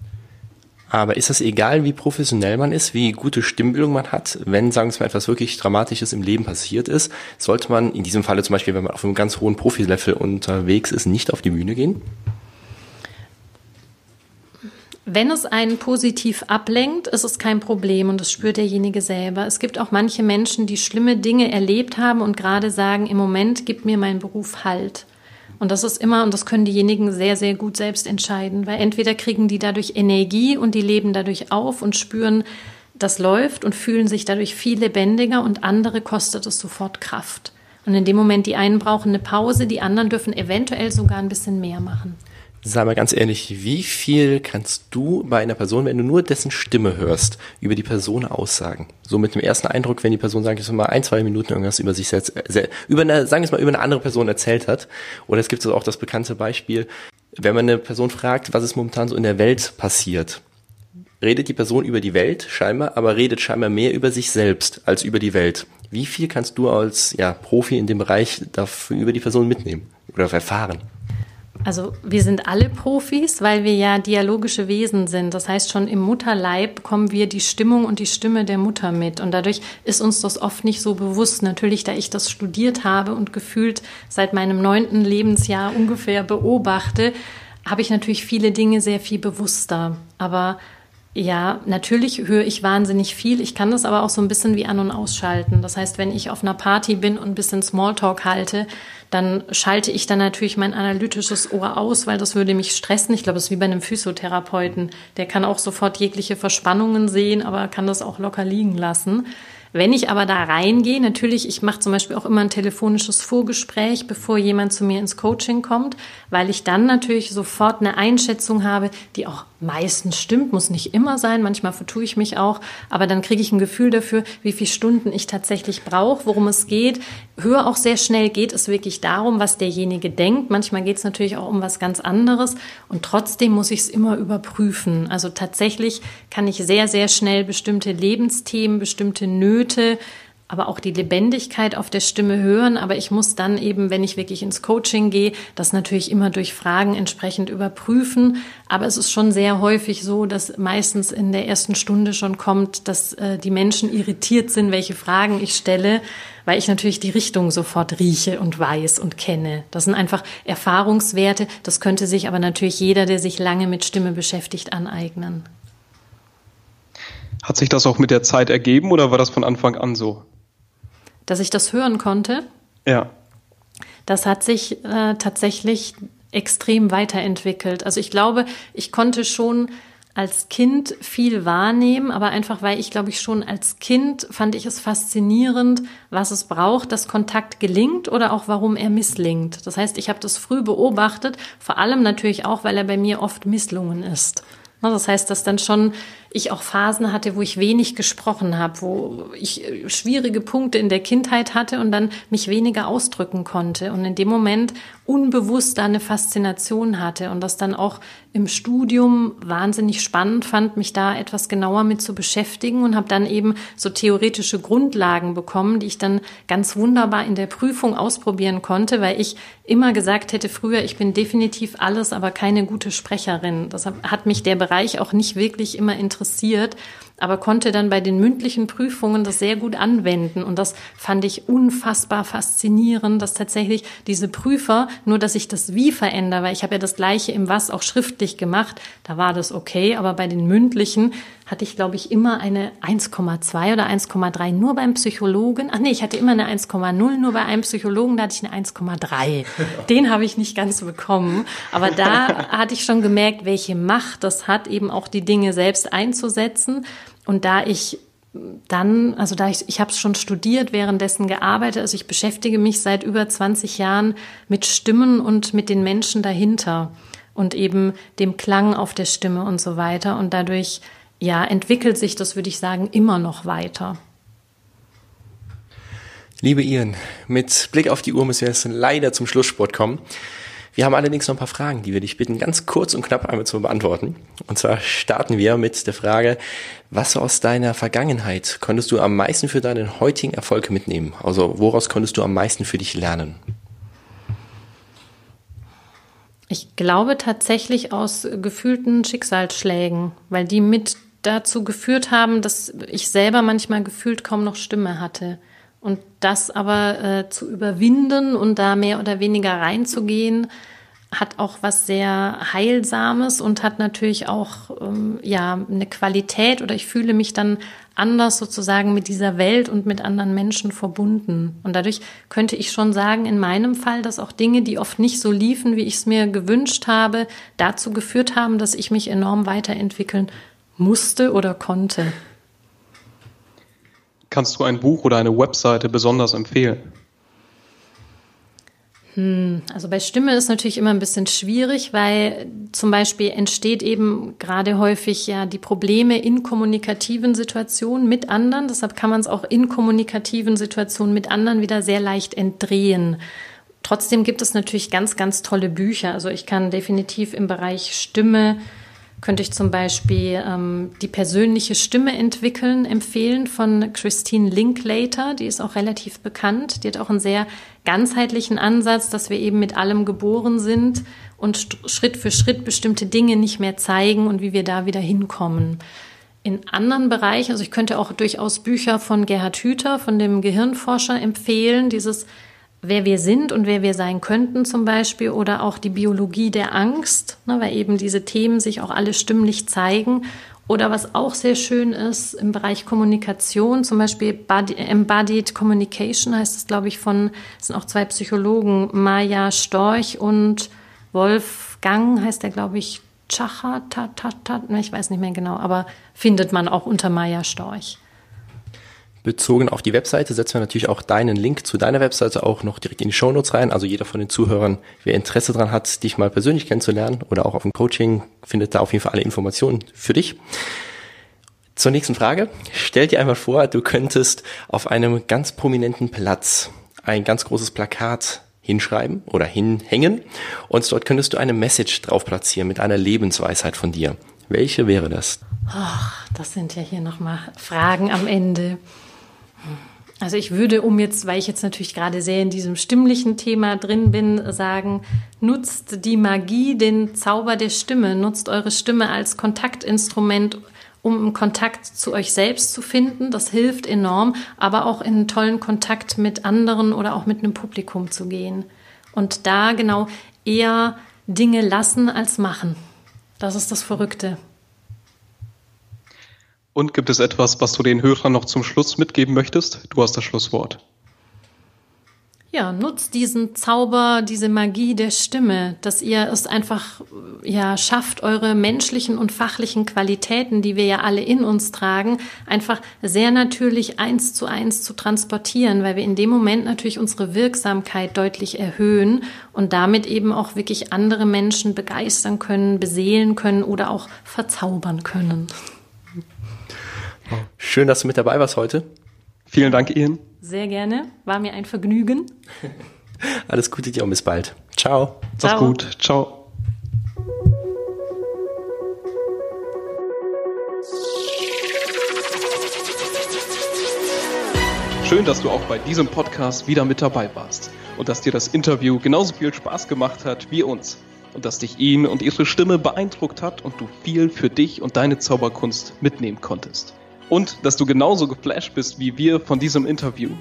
Aber ist das egal, wie professionell man ist, wie gute Stimmbildung man hat? Wenn, sagen wir mal, etwas wirklich Dramatisches im Leben passiert ist, sollte man in diesem Falle zum Beispiel, wenn man auf einem ganz hohen Profilevel unterwegs ist, nicht auf die Bühne gehen? Wenn es einen positiv ablenkt, ist es kein Problem und das spürt derjenige selber. Es gibt auch manche Menschen, die schlimme Dinge erlebt haben und gerade sagen, im Moment gibt mir mein Beruf Halt. Und das ist immer, und das können diejenigen sehr, sehr gut selbst entscheiden, weil entweder kriegen die dadurch Energie und die leben dadurch auf und spüren, das läuft und fühlen sich dadurch viel lebendiger und andere kostet es sofort Kraft. Und in dem Moment, die einen brauchen eine Pause, die anderen dürfen eventuell sogar ein bisschen mehr machen. Sag mal ganz ehrlich, wie viel kannst du bei einer Person, wenn du nur dessen Stimme hörst, über die Person aussagen? So mit dem ersten Eindruck, wenn die Person, sag ich mal, ein, zwei Minuten irgendwas über sich selbst, über eine, sagen wir mal, über eine andere Person erzählt hat. Oder es gibt auch das bekannte Beispiel, wenn man eine Person fragt, was ist momentan so in der Welt passiert, redet die Person über die Welt scheinbar, aber redet scheinbar mehr über sich selbst als über die Welt. Wie viel kannst du als ja, Profi in dem Bereich dafür über die Person mitnehmen oder erfahren? Also wir sind alle Profis, weil wir ja dialogische Wesen sind. Das heißt, schon im Mutterleib bekommen wir die Stimmung und die Stimme der Mutter mit. Und dadurch ist uns das oft nicht so bewusst. Natürlich, da ich das studiert habe und gefühlt seit meinem neunten Lebensjahr ungefähr beobachte, habe ich natürlich viele Dinge sehr viel bewusster. Aber ja, natürlich höre ich wahnsinnig viel. Ich kann das aber auch so ein bisschen wie an- und ausschalten. Das heißt, wenn ich auf einer Party bin und ein bisschen Smalltalk halte, dann schalte ich dann natürlich mein analytisches Ohr aus, weil das würde mich stressen. Ich glaube, es ist wie bei einem Physiotherapeuten. Der kann auch sofort jegliche Verspannungen sehen, aber kann das auch locker liegen lassen. Wenn ich aber da reingehe, natürlich, ich mache zum Beispiel auch immer ein telefonisches Vorgespräch, bevor jemand zu mir ins Coaching kommt, weil ich dann natürlich sofort eine Einschätzung habe, die auch meistens stimmt, muss nicht immer sein, manchmal vertue ich mich auch, aber dann kriege ich ein Gefühl dafür, wie viele Stunden ich tatsächlich brauche, worum es geht. Höre auch sehr schnell, geht es wirklich darum, was derjenige denkt. Manchmal geht es natürlich auch um was ganz anderes und trotzdem muss ich es immer überprüfen. Also tatsächlich kann ich sehr, sehr schnell bestimmte Lebensthemen, bestimmte Nöte aber auch die Lebendigkeit auf der Stimme hören. Aber ich muss dann eben, wenn ich wirklich ins Coaching gehe, das natürlich immer durch Fragen entsprechend überprüfen. Aber es ist schon sehr häufig so, dass meistens in der ersten Stunde schon kommt, dass äh, die Menschen irritiert sind, welche Fragen ich stelle, weil ich natürlich die Richtung sofort rieche und weiß und kenne. Das sind einfach Erfahrungswerte. Das könnte sich aber natürlich jeder, der sich lange mit Stimme beschäftigt, aneignen. Hat sich das auch mit der Zeit ergeben oder war das von Anfang an so? dass ich das hören konnte. Ja. Das hat sich äh, tatsächlich extrem weiterentwickelt. Also ich glaube, ich konnte schon als Kind viel wahrnehmen, aber einfach weil ich glaube ich schon als Kind fand ich es faszinierend, was es braucht, dass Kontakt gelingt oder auch warum er misslingt. Das heißt, ich habe das früh beobachtet, vor allem natürlich auch, weil er bei mir oft misslungen ist. Das heißt, dass dann schon ich auch Phasen hatte, wo ich wenig gesprochen habe, wo ich äh, schwierige Punkte in der Kindheit hatte und dann mich weniger ausdrücken konnte und in dem Moment unbewusst da eine Faszination hatte und das dann auch im Studium wahnsinnig spannend fand, mich da etwas genauer mit zu beschäftigen und habe dann eben so theoretische Grundlagen bekommen, die ich dann ganz wunderbar in der Prüfung ausprobieren konnte, weil ich immer gesagt hätte früher, ich bin definitiv alles, aber keine gute Sprecherin. Deshalb hat mich der Bereich auch nicht wirklich immer interessiert interessiert, aber konnte dann bei den mündlichen Prüfungen das sehr gut anwenden. Und das fand ich unfassbar faszinierend, dass tatsächlich diese Prüfer, nur dass ich das Wie verändere, weil ich habe ja das gleiche im Was auch schriftlich gemacht, da war das okay, aber bei den mündlichen hatte ich, glaube ich, immer eine 1,2 oder 1,3 nur beim Psychologen. Ach nee, ich hatte immer eine 1,0 nur bei einem Psychologen, da hatte ich eine 1,3. Den habe ich nicht ganz bekommen. Aber da *laughs* hatte ich schon gemerkt, welche Macht das hat, eben auch die Dinge selbst einzusetzen. Und da ich dann, also da ich, ich habe es schon studiert, währenddessen gearbeitet, also ich beschäftige mich seit über 20 Jahren mit Stimmen und mit den Menschen dahinter und eben dem Klang auf der Stimme und so weiter. Und dadurch ja, entwickelt sich das, würde ich sagen, immer noch weiter. Liebe Ian, mit Blick auf die Uhr müssen wir jetzt leider zum Schlusssport kommen. Wir haben allerdings noch ein paar Fragen, die wir dich bitten, ganz kurz und knapp einmal zu beantworten. Und zwar starten wir mit der Frage, was aus deiner Vergangenheit konntest du am meisten für deinen heutigen Erfolg mitnehmen? Also woraus konntest du am meisten für dich lernen? Ich glaube tatsächlich aus gefühlten Schicksalsschlägen, weil die mit dazu geführt haben, dass ich selber manchmal gefühlt kaum noch Stimme hatte. Und das aber äh, zu überwinden und da mehr oder weniger reinzugehen, hat auch was sehr Heilsames und hat natürlich auch ähm, ja eine Qualität oder ich fühle mich dann anders sozusagen mit dieser Welt und mit anderen Menschen verbunden. Und dadurch könnte ich schon sagen, in meinem Fall, dass auch Dinge, die oft nicht so liefen, wie ich es mir gewünscht habe, dazu geführt haben, dass ich mich enorm weiterentwickeln musste oder konnte. Kannst du ein Buch oder eine Webseite besonders empfehlen? Hm, also bei Stimme ist natürlich immer ein bisschen schwierig, weil zum Beispiel entsteht eben gerade häufig ja die Probleme in kommunikativen Situationen mit anderen. Deshalb kann man es auch in kommunikativen Situationen mit anderen wieder sehr leicht entdrehen. Trotzdem gibt es natürlich ganz, ganz tolle Bücher. Also ich kann definitiv im Bereich Stimme könnte ich zum Beispiel ähm, die persönliche Stimme entwickeln, empfehlen von Christine Linklater. Die ist auch relativ bekannt. Die hat auch einen sehr ganzheitlichen Ansatz, dass wir eben mit allem geboren sind und Schritt für Schritt bestimmte Dinge nicht mehr zeigen und wie wir da wieder hinkommen. In anderen Bereichen, also ich könnte auch durchaus Bücher von Gerhard Hüther, von dem Gehirnforscher, empfehlen, dieses wer wir sind und wer wir sein könnten zum Beispiel oder auch die Biologie der Angst, ne, weil eben diese Themen sich auch alle stimmlich zeigen. Oder was auch sehr schön ist im Bereich Kommunikation, zum Beispiel Embodied Communication heißt es, glaube ich, von, es sind auch zwei Psychologen, Maya Storch und Wolfgang heißt er, glaube ich, Chacha, ne, ich weiß nicht mehr genau, aber findet man auch unter Maya Storch bezogen auf die Webseite setzen wir natürlich auch deinen Link zu deiner Webseite auch noch direkt in die Shownotes rein. Also jeder von den Zuhörern, wer Interesse dran hat, dich mal persönlich kennenzulernen oder auch auf dem Coaching, findet da auf jeden Fall alle Informationen für dich. Zur nächsten Frage. Stell dir einmal vor, du könntest auf einem ganz prominenten Platz ein ganz großes Plakat hinschreiben oder hinhängen und dort könntest du eine Message drauf platzieren mit einer Lebensweisheit von dir. Welche wäre das? Ach, das sind ja hier nochmal Fragen am Ende. Also ich würde, um jetzt, weil ich jetzt natürlich gerade sehr in diesem stimmlichen Thema drin bin, sagen, nutzt die Magie, den Zauber der Stimme, nutzt eure Stimme als Kontaktinstrument, um einen Kontakt zu euch selbst zu finden. Das hilft enorm, aber auch in einen tollen Kontakt mit anderen oder auch mit einem Publikum zu gehen. Und da genau eher Dinge lassen als machen. Das ist das Verrückte. Und gibt es etwas, was du den Hörern noch zum Schluss mitgeben möchtest? Du hast das Schlusswort. Ja, nutzt diesen Zauber, diese Magie der Stimme, dass ihr es einfach, ja, schafft, eure menschlichen und fachlichen Qualitäten, die wir ja alle in uns tragen, einfach sehr natürlich eins zu eins zu transportieren, weil wir in dem Moment natürlich unsere Wirksamkeit deutlich erhöhen und damit eben auch wirklich andere Menschen begeistern können, beseelen können oder auch verzaubern können. Schön, dass du mit dabei warst heute. Vielen Dank, Ian. Sehr gerne. War mir ein Vergnügen. *laughs* Alles Gute dir und bis bald. Ciao. Mach's gut. Ciao. Schön, dass du auch bei diesem Podcast wieder mit dabei warst und dass dir das Interview genauso viel Spaß gemacht hat wie uns und dass dich ihn und ihre Stimme beeindruckt hat und du viel für dich und deine Zauberkunst mitnehmen konntest und dass du genauso geflasht bist wie wir von diesem Interview,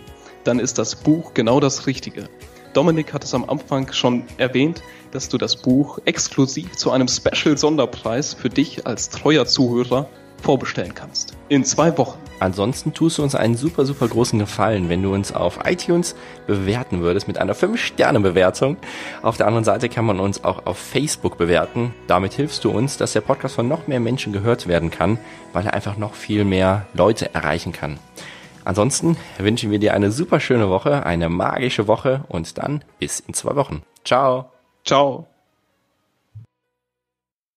dann ist das Buch genau das Richtige. Dominik hat es am Anfang schon erwähnt, dass du das Buch exklusiv zu einem Special-Sonderpreis für dich als treuer Zuhörer vorbestellen kannst. In zwei Wochen. Ansonsten tust du uns einen super, super großen Gefallen, wenn du uns auf iTunes bewerten würdest mit einer 5-Sterne-Bewertung. Auf der anderen Seite kann man uns auch auf Facebook bewerten. Damit hilfst du uns, dass der Podcast von noch mehr Menschen gehört werden kann, weil er einfach noch viel mehr Leute erreichen kann. Ansonsten wünschen wir dir eine super schöne Woche, eine magische Woche und dann bis in zwei Wochen. Ciao. Ciao.